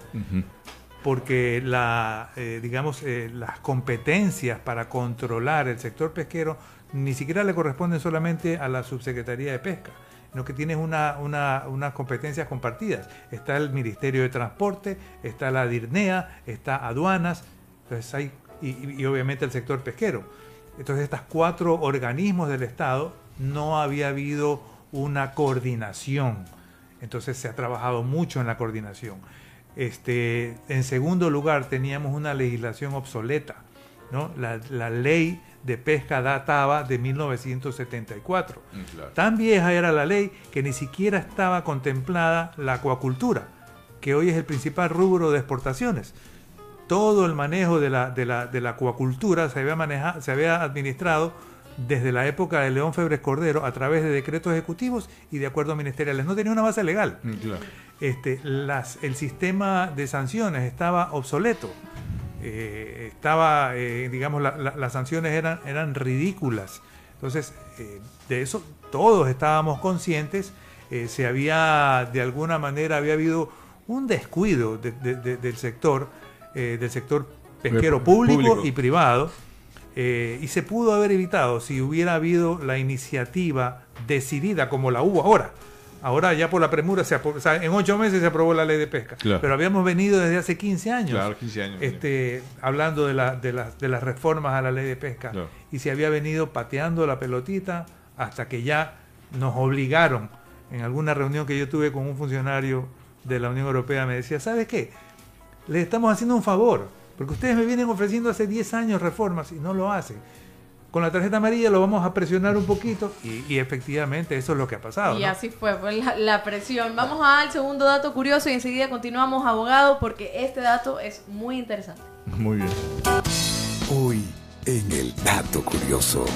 Porque la, eh, digamos, eh, las competencias para controlar el sector pesquero ni siquiera le corresponden solamente a la Subsecretaría de Pesca, sino que tienes una, una, unas competencias compartidas. Está el Ministerio de Transporte, está la DIRNEA, está aduanas, entonces hay, y, y obviamente el sector pesquero. Entonces, estos cuatro organismos del Estado no había habido una coordinación entonces se ha trabajado mucho en la coordinación. Este, en segundo lugar, teníamos una legislación obsoleta. ¿no? La, ley de pesca databa de 1974. Mm, Tan vieja era la ley que ni siquiera estaba contemplada la acuacultura, que hoy es el principal rubro de exportaciones. Todo el manejo de la, de la, de la acuacultura se había, manejado, se había administrado desde la época de León Febres Cordero a través de decretos ejecutivos y de acuerdos ministeriales. No tenía una base legal. Mm, este, las, el sistema de sanciones estaba obsoleto. Eh, estaba, eh, digamos, las sanciones eran, eran ridículas. Entonces, eh, de eso todos estábamos conscientes. se había, de alguna manera, había habido un descuido del sector, del sector pesquero público y privado eh, y se pudo haber evitado si hubiera habido la iniciativa decidida como la hubo ahora. Ahora ya por la premura, se en ocho meses se aprobó la ley de pesca. Pero habíamos venido desde hace 15 años, este, hablando de, la, de, de, las reformas a la ley de pesca. Y se había venido pateando la pelotita hasta que ya nos obligaron. En alguna reunión que yo tuve con un funcionario de la Unión Europea me decía, ¿sabes qué? Le estamos haciendo un favor porque ustedes me vienen ofreciendo hace 10 años reformas y no lo hacen. Con la tarjeta amarilla lo vamos a presionar un poquito y, efectivamente eso es lo que ha pasado. Y así fue, la, la, presión. Vamos al segundo dato curioso y enseguida continuamos, abogado, porque este dato es muy interesante. Muy bien. Hoy en el dato curioso.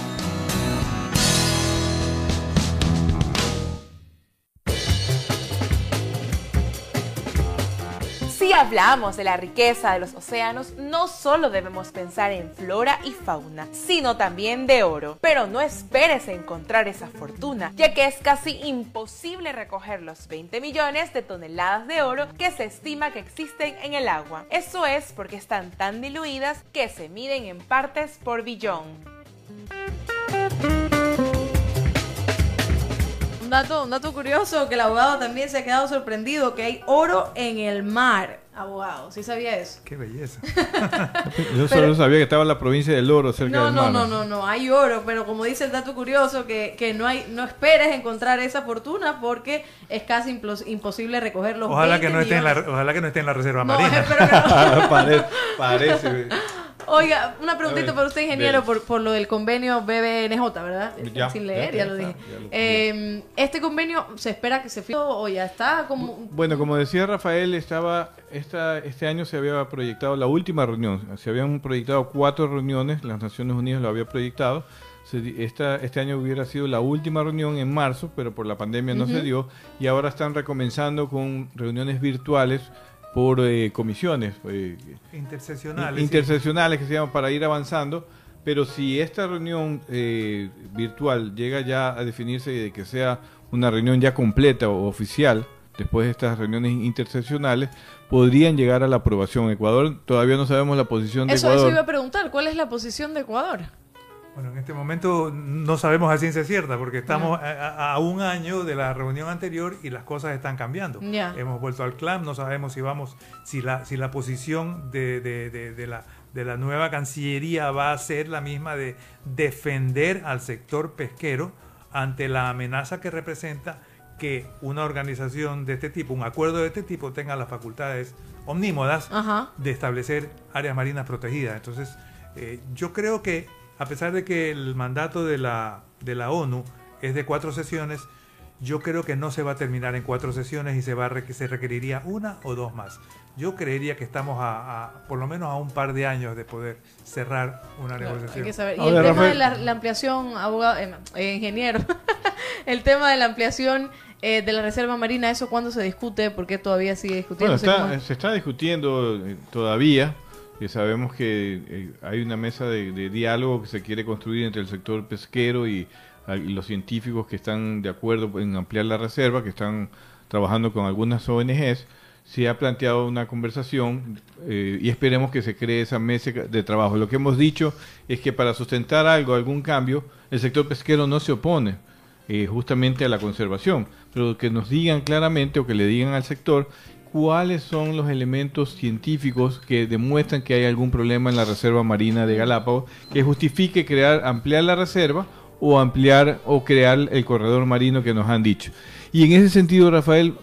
Hablamos de la riqueza de los océanos, no solo debemos pensar en flora y fauna, sino también de oro. Pero no esperes encontrar esa fortuna, ya que es casi imposible recoger los 20 millones de toneladas de oro que se estima que existen en el agua. Eso es porque están tan diluidas que se miden en partes por billón. Un dato, un dato curioso que el abogado también se ha quedado sorprendido, que hay oro en el mar. Abogado, ¿sí sabía eso? Qué belleza. Yo solo sabía que estaba en la provincia del oro cerca no, del mar. No, no, no, no, hay oro, pero como dice el dato curioso, que, que no hay, no esperes encontrar esa fortuna porque es casi imposible recogerlo. ojalá que no esté en la Ojalá que no esté en la reserva marina. parece, parece. Oiga, una preguntita para usted, ingeniero, por, por, lo del convenio BBNJ, ¿verdad? Sin leer, ya, lo dije. Em, ¿Este convenio se espera que se firme o ya está? Como... Bueno, como decía Rafael, estaba esta, este año se había proyectado la última reunión. Se habían proyectado cuatro reuniones, las Naciones Unidas lo había proyectado. esta, este año hubiera sido la última reunión en marzo, pero por la pandemia no se dio. Y ahora están recomenzando con reuniones virtuales por eh, comisiones eh, Interseccionales. sí. interseccionales que se llaman para ir avanzando. Pero si esta reunión eh, virtual llega ya a definirse de que sea una reunión ya completa o oficial, después de estas reuniones interseccionales, podrían llegar a la aprobación. Ecuador, todavía no sabemos la posición de Eso, Ecuador. eso iba a preguntar, ¿cuál es la posición de Ecuador? Bueno, en este momento no sabemos a ciencia cierta porque estamos a, un año de la reunión anterior y las cosas están cambiando. Hemos vuelto al CLAM, no sabemos si vamos, si la, si la posición de, de- de- de la, de la nueva Cancillería va a ser la misma de defender al sector pesquero ante la amenaza que representa que una organización de este tipo, un acuerdo de este tipo, tenga las facultades omnímodas Ajá. de establecer áreas marinas protegidas. Entonces, eh, yo creo que a pesar de que el mandato de la, de la ONU es de cuatro sesiones, yo creo que no se va a terminar en cuatro sesiones y se, va se requeriría una o dos más. Yo creería que estamos a, a por lo menos a un par de años de poder cerrar una Claro, hay negociación. que saber. Y el tema Rafael- de la, la ampliación, abogado, eh, eh, ingeniero, el tema de la ampliación eh, de la reserva marina, ¿eso cuándo se discute? ¿Por qué todavía sigue Bueno, discutiéndose? está- se está discutiendo eh, todavía. Que sabemos que eh, hay una mesa de, diálogo que se quiere construir entre el sector pesquero y, ah, y los científicos que están de acuerdo en ampliar la reserva, que están trabajando con algunas ONGs. Se ha planteado una conversación eh, y esperemos que se cree esa mesa de trabajo. Lo que hemos dicho es que para sustentar algo, algún cambio, el sector pesquero no se opone eh, justamente a la conservación, pero que nos digan claramente o que le digan al sector cuáles son los elementos científicos que demuestran que hay algún problema en la reserva marina de Galápagos que justifique crear, ampliar la reserva o ampliar o crear el corredor marino que nos han dicho. Y en ese sentido, Rafael,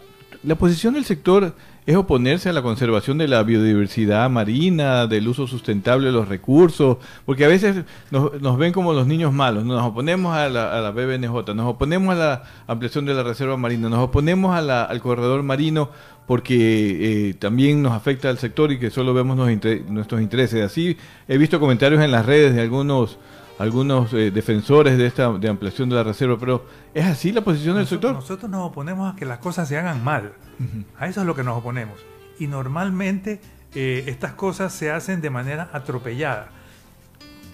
la posición del sector es oponerse a la conservación de la biodiversidad marina, del uso sustentable de los recursos, porque a veces nos, ven como los niños malos, nos oponemos a la, BBNJ, nos oponemos a la ampliación de la reserva marina, nos oponemos a la- al corredor marino porque eh, también nos afecta al sector y que solo vemos nuestros intereses. Así he visto comentarios en las redes de algunos algunos eh, defensores de esta de ampliación de la reserva, pero ¿es así la posición del sector? nosotros nos oponemos a que las cosas se hagan mal. A eso es lo que nos oponemos. Y normalmente eh, estas cosas se hacen de manera atropellada.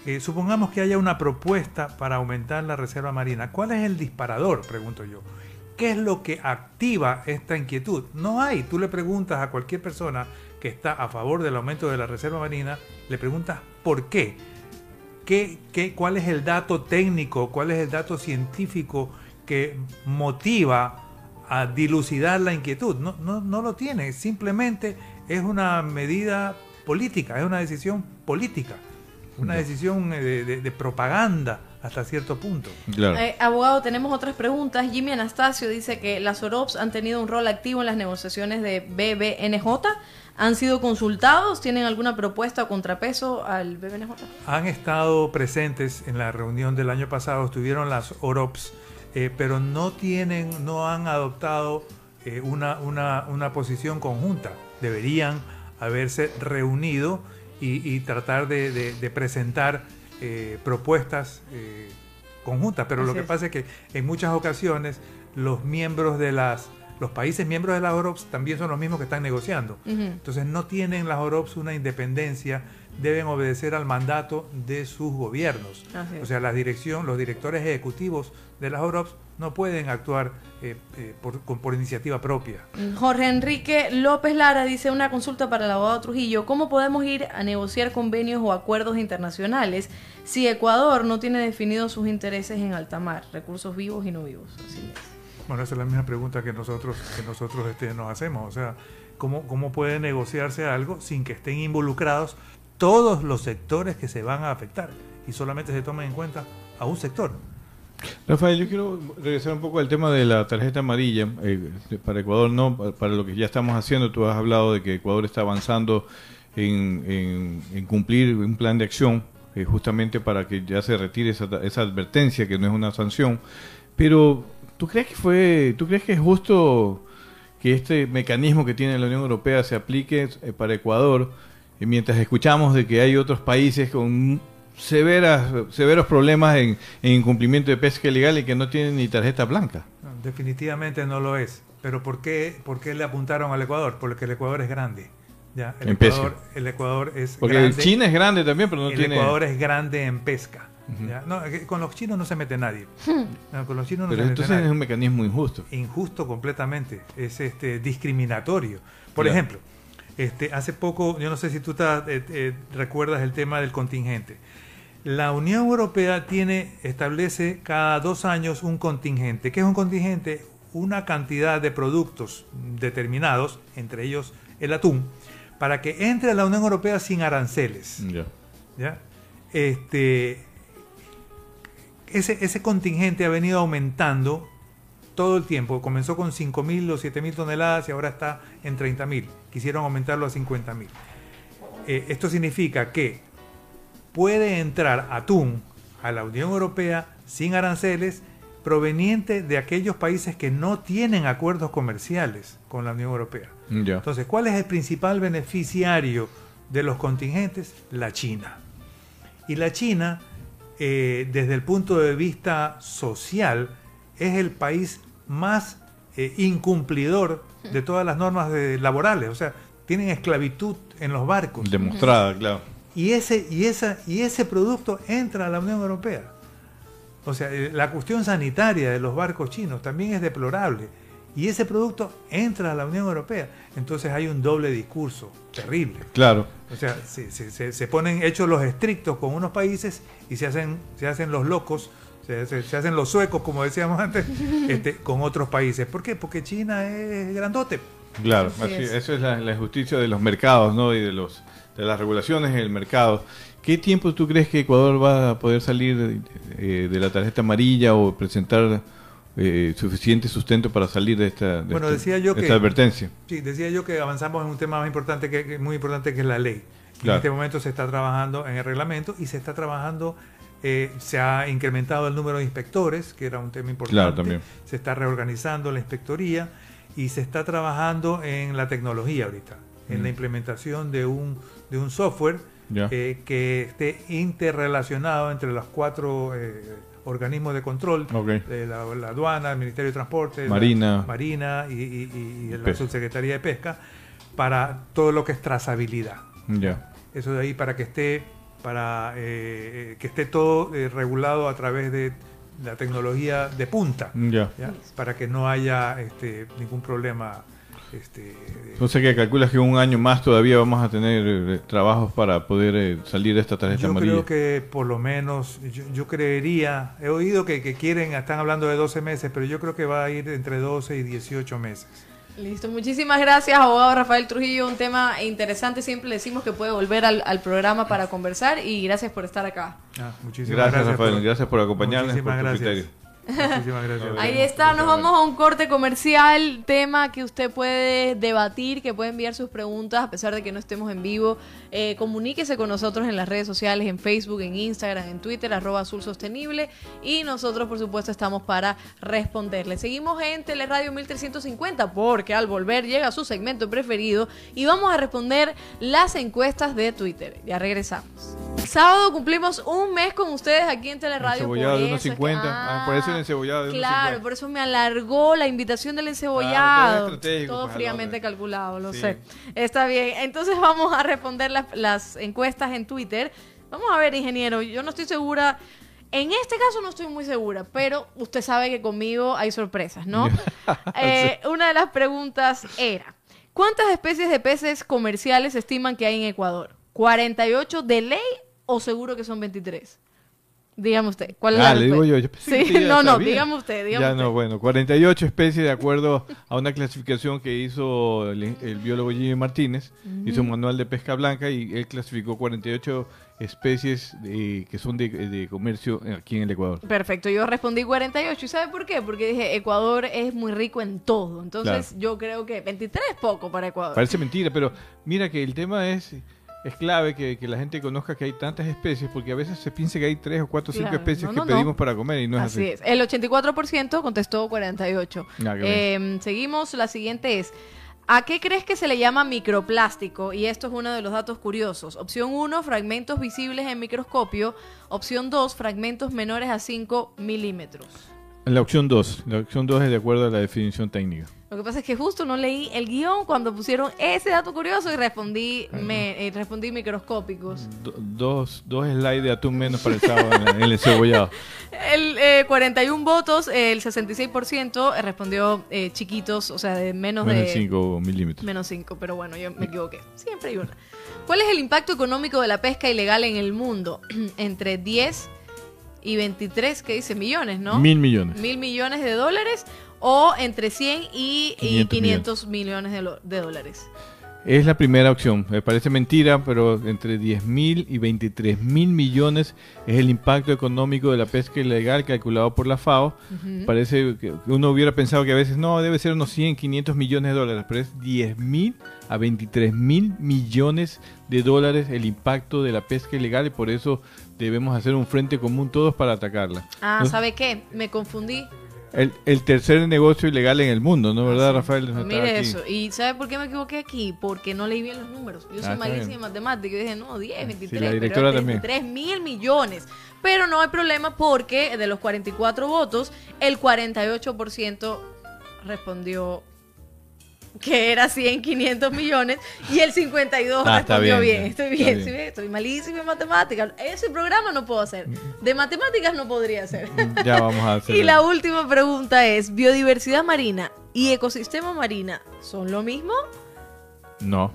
Eh, supongamos que haya una propuesta para aumentar la reserva marina. ¿Cuál es el disparador? Pregunto yo. ¿Qué es lo que activa esta inquietud? No hay. Tú le preguntas a cualquier persona que está a favor del aumento de la reserva marina, le preguntas por qué. ¿Qué, qué, cuál es el dato técnico, cuál es el dato científico que motiva a dilucidar la inquietud? No, no, no lo tiene, simplemente es una medida política, es una decisión política, una decisión eh, de, de- de propaganda hasta cierto punto. Claro. Eh, abogado, tenemos otras preguntas. Jimmy Anastasio dice que las OROPS han tenido un rol activo en las negociaciones de BBNJ. ¿Han sido consultados? ¿Tienen alguna propuesta o contrapeso al BBNJ? Han estado presentes en la reunión del año pasado, estuvieron las OROPS, eh, pero no tienen, no han adoptado eh, una, una, una posición conjunta. Deberían haberse reunido y, y tratar de, de- de presentar eh, propuestas conjuntas. Pero lo que es. pasa es que en muchas ocasiones los miembros de las los países miembros de las OROPS también son los mismos que están negociando. Entonces no tienen las OROPS una independencia, deben obedecer al mandato de sus gobiernos. O sea, la dirección, los directores ejecutivos de las OROPS no pueden actuar eh, eh, por, con- por iniciativa propia. Jorge Enrique López Lara dice una consulta para el abogado Trujillo. ¿Cómo podemos ir a negociar convenios o acuerdos internacionales si Ecuador no tiene definidos sus intereses en alta mar, recursos vivos y no vivos? Así es. Bueno, esa es la misma pregunta que nosotros, que nosotros este, nos hacemos. O sea, ¿cómo, ¿cómo puede negociarse algo sin que estén involucrados todos los sectores que se van a afectar? Y solamente se tomen en cuenta a un sector. Rafael, yo quiero regresar un poco al tema de la tarjeta amarilla eh, para Ecuador, no Pa- para lo que ya estamos haciendo. Tú has hablado de que Ecuador está avanzando en cumplir un plan de acción eh, justamente para que ya se retire esa, esa advertencia que no es una sanción. Pero ¿tú crees que fue, tú crees que es justo que este mecanismo que tiene la Unión Europea se aplique eh, para Ecuador, eh, mientras escuchamos de que hay otros países con severas, severos problemas en, en incumplimiento de pesca ilegal y que no tienen ni tarjeta blanca. No, definitivamente no lo es. Pero ¿por qué, ¿por qué le apuntaron al Ecuador? Porque el Ecuador es grande. ¿ya? El, En Ecuador, pesca. el Ecuador es Porque grande. China es grande también, pero no el tiene... Ecuador es grande en pesca. No, con los chinos no se mete nadie. No, con los chinos no Pero se mete entonces nadie. es un mecanismo injusto. injusto completamente, es este discriminatorio. Por Claro. ejemplo, este hace poco, yo no sé si tú estás, eh, eh, recuerdas el tema del contingente. La Unión Europea tiene establece cada dos años un contingente. ¿Qué es un contingente? Una cantidad de productos determinados, entre ellos el atún, para que entre a la Unión Europea sin aranceles. Ya. ¿ya? Este, ese, ese contingente ha venido aumentando todo el tiempo. Comenzó con 5.000 o 7.000 toneladas y ahora está en 30.000. Quisieron aumentarlo a 50.000. Eh, esto significa que puede entrar atún a la Unión Europea sin aranceles proveniente de aquellos países que no tienen acuerdos comerciales con la Unión Europea. Entonces, ¿cuál es el principal beneficiario de los contingentes? La China. Y la China, eh, desde el punto de vista social, es el país más eh, incumplidor de todas las normas de- laborales. O sea, tienen esclavitud en los barcos. Demostrada, claro. Y ese, y, esa, y ese producto entra a la Unión Europea. O sea, eh, la cuestión sanitaria de los barcos chinos también es deplorable. Y ese producto entra a la Unión Europea. Entonces hay un doble discurso terrible. Claro. O sea, se, se- se- se ponen hechos los estrictos con unos países y se hacen, se hacen los locos, se, se- se hacen los suecos, como decíamos antes, este, con otros países. ¿Por qué? Porque China es grandote. Claro, Así así- es. eso es la, la injusticia de los mercados, ¿no? Y de los de las regulaciones en el mercado. ¿Qué tiempo tú crees que Ecuador va a poder salir eh, de la tarjeta amarilla o presentar eh, suficiente sustento para salir de esta, de Bueno, esta- decía yo que- advertencia? Sí, decía yo que avanzamos en un tema más importante que, que- muy importante que es la ley. Claro. En este momento se está trabajando en el reglamento y se está trabajando, eh, se ha incrementado el número de inspectores, que era un tema importante. Claro, también. Se está reorganizando la inspectoría y se está trabajando en la tecnología ahorita, en Mm. la implementación de un, de un software eh, que esté interrelacionado entre los cuatro eh, organismos de control, Ok. de la, la aduana, el Ministerio de Transporte, la Marina. Marina y, y- y la. Subsecretaría de Pesca, para todo lo que es trazabilidad. Ya. Eso de ahí para que esté, para eh, que esté todo eh, regulado a través de la tecnología de punta. ¿ya? para que no haya este, ningún problema. Este, que calculas que un año más todavía vamos a tener eh, trabajos para poder eh, salir de esta tarjeta yo amarilla. creo que por lo menos, yo, yo creería, he oído que, que quieren, están hablando de 12 meses, pero yo creo que va a ir entre 12 y 18 meses. Listo, muchísimas gracias, abogado Rafael Trujillo. Un tema interesante, siempre decimos que puede volver al, al programa para conversar y gracias por estar acá. Ah, muchísimas Gracias, gracias, Rafael. por- Gracias por acompañarnos. Muchísimas por tu gracias. criterio. Muchísimas gracias. Ahí está, nos vamos a un corte comercial, tema que usted puede debatir, que puede enviar sus preguntas a pesar de que no estemos en vivo. Eh, comuníquese con nosotros en las redes sociales, en Facebook, en Instagram, en Twitter, arroba Azul Sostenible y nosotros por supuesto estamos para responderle. Seguimos en Teleradio 1350 porque al volver llega su segmento preferido y vamos a responder las encuestas de Twitter. Ya regresamos. Sábado cumplimos un mes con ustedes aquí en Teleradio. Encebollado por de unos es que- 50. Ah, por eso el encebollado de unos Claro, 50. por eso me alargó la invitación del Claro, encebollado. todo pues, fríamente calculado, lo Sí. sé. Está bien. Entonces vamos a responder las, las encuestas en Twitter. Vamos a ver, ingeniero, yo no estoy segura. En este caso no estoy muy segura, pero usted sabe que conmigo hay sorpresas, ¿no? Eh, Una de las preguntas era, ¿cuántas especies de peces comerciales estiman que hay en Ecuador? ¿48 de ley o seguro que son 23? Dígame usted, ¿cuál es Ah, la le digo yo. yo pensé que Sí, usted ya no, no, sabía. dígame usted, dígame Ya usted. no, bueno, 48 especies de acuerdo a una clasificación que hizo el, el biólogo Jimmy Martínez. Hizo un manual de pesca blanca y él clasificó 48 especies de- que son de, de comercio aquí en el Ecuador. Perfecto, yo respondí 48. ¿Y sabe por qué? Porque dije, Ecuador es muy rico en todo. Entonces, Claro. yo creo que 23 es poco para Ecuador. Parece mentira, pero mira que el tema es, es clave que, que la gente conozca que hay tantas especies, porque a veces se piensa que hay tres o cuatro o cinco especies no, que no, pedimos para comer y no es así. así es. El 84% contestó 48. Ah, qué Eh, seguimos, la siguiente es, ¿A qué crees que se le llama microplástico? Y esto es uno de los datos curiosos. Opción 1, fragmentos visibles en microscopio. Opción 2, fragmentos menores a 5 milímetros. La opción 2. La opción 2 es de acuerdo a la definición técnica. Lo que pasa es que justo no leí el guion cuando pusieron ese dato curioso y respondí, me, eh, respondí microscópicos. Do- dos, dos slides de atún menos para el sábado en, en el cebollado. El eh, 41 votos, eh, el 66% respondió eh, chiquitos, o sea, de menos, Menos de de 5 milímetros. Menos 5, pero bueno, yo me equivoqué. Siempre hay una. ¿Cuál es el impacto económico de la pesca ilegal en el mundo? Entre 10 y 23, ¿qué dice? Millones, ¿no? Mil millones. Mil millones de dólares o entre 100 y y 500 500 millones de, de dólares. Es la primera opción. Me parece mentira, pero entre 10 mil y 23 mil millones es el impacto económico de la pesca ilegal calculado por la FAO. Parece que uno hubiera pensado que a veces no, debe ser unos 100, 500 millones de dólares, pero es 10 mil a 23 mil millones de dólares el impacto de la pesca ilegal y por eso debemos hacer un frente común todos para atacarla. Ah, ¿No? ¿sabe qué? Me confundí. El, el tercer negocio ilegal en el mundo, ¿no? ¿Verdad, Rafael? Nos está Mire eso. ¿Y sabe por qué me equivoqué aquí? Porque no leí bien los números. Yo soy Ah, malísima en matemática. Yo dije, no, 10, 23. la directora pero también. 3 mil millones. Pero no hay problema porque de los 44 votos, el 48% respondió que era 100, 500 millones y el 52 Ah, respondió bien, bien. Estoy bien, bien. ¿sí ve? estoy malísima en matemáticas. Ese programa no puedo hacer. De matemáticas no podría hacer. Ya vamos a hacer. Y la última pregunta es, ¿biodiversidad marina y ecosistema marina son lo mismo? No.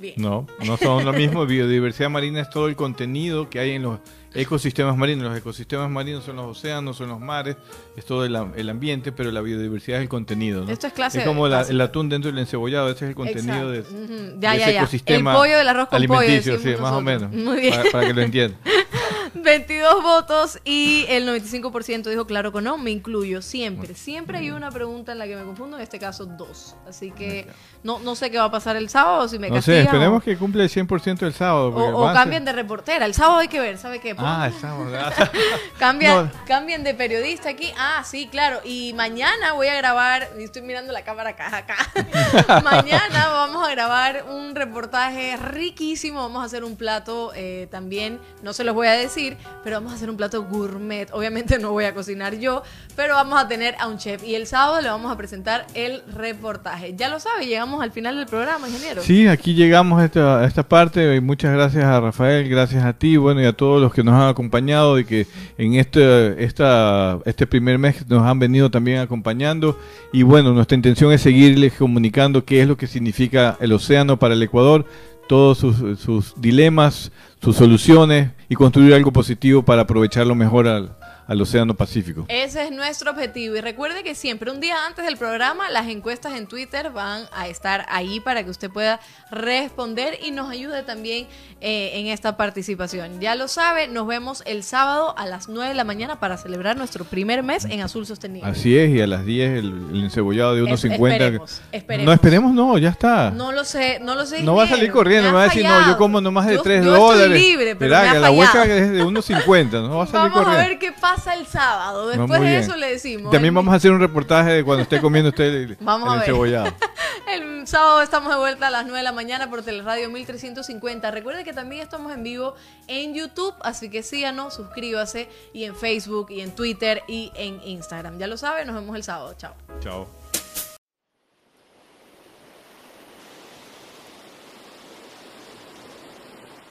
Bien. No, no son lo mismo. Biodiversidad marina es todo el contenido que hay en los ecosistemas marinos. Los ecosistemas marinos son los océanos, son los mares, es todo el, am- el ambiente, pero la biodiversidad es el contenido. ¿no? Esto es clase como la- el atún dentro del encebollado, ese es el contenido de, Exacto. De Ya, ya, ese ya. ecosistema El pollo del arroz con pollo, alimenticio, sí, más o menos. Muy bien. Para, para que lo entiendan. 22 votos y el 95% dijo claro que no, me incluyo siempre. Siempre hay una pregunta en la que me confundo, en este caso dos. Así que no, no sé qué va a pasar el sábado, si me No sé, castigan esperemos o, que cumpla el 100% el sábado. o- ser- cambien de reportera. El sábado hay que ver, ¿sabe qué? Ah, el sábado. Cambia, No. Cambien de periodista aquí. Ah, sí, claro. Y mañana voy a grabar, estoy mirando la cámara acá, acá. mañana vamos a grabar un reportaje riquísimo. Vamos a hacer un plato eh, también, no se los voy a decir, pero vamos a hacer un plato gourmet. Obviamente no voy a cocinar yo, pero vamos a tener a un chef. Y el sábado le vamos a presentar el reportaje. Ya lo sabe, llegamos al final del programa, ingeniero. Sí, aquí llegamos a esta, esta parte. y Muchas gracias a Rafael, gracias a ti, bueno, y a todos los que nos han acompañado y que en este, esta, este primer mes nos han venido también acompañando. Y bueno, nuestra intención es seguirles comunicando qué es lo que significa el océano para el Ecuador, todos sus, sus dilemas, sus soluciones y construir algo positivo para aprovecharlo mejor al, al océano Pacífico. Ese es nuestro objetivo. Y recuerde que siempre, un día antes del programa, las encuestas en Twitter van a estar ahí para que usted pueda responder y nos ayude también eh, en esta participación. Ya lo sabe, nos vemos el sábado a las 9 de la mañana para celebrar nuestro primer mes en Azul Sostenible. Así es, y a las 10 el, el encebollado de Es- 1.50. esperemos, esperemos. No, esperemos, no, ya está. No lo sé, no lo sé. No va a salir corriendo, me Me va a decir, no, yo como no más de Yo- 3 yo estoy dólares. libre, pero Verá, me ha que la hueca es de 1.50, no va a salir Vamos a corriendo. ver qué pasa el sábado. Después de eso le decimos. También El- vamos a hacer un reportaje de cuando esté comiendo usted el, Vamos el a ver. El sábado estamos de vuelta a las 9 de la mañana por Teleradio 1350. Recuerde que también estamos en vivo en YouTube, así que síganos, suscríbase y en Facebook y en Twitter y en Instagram. Ya lo sabe, nos vemos el sábado. Chao. Chao.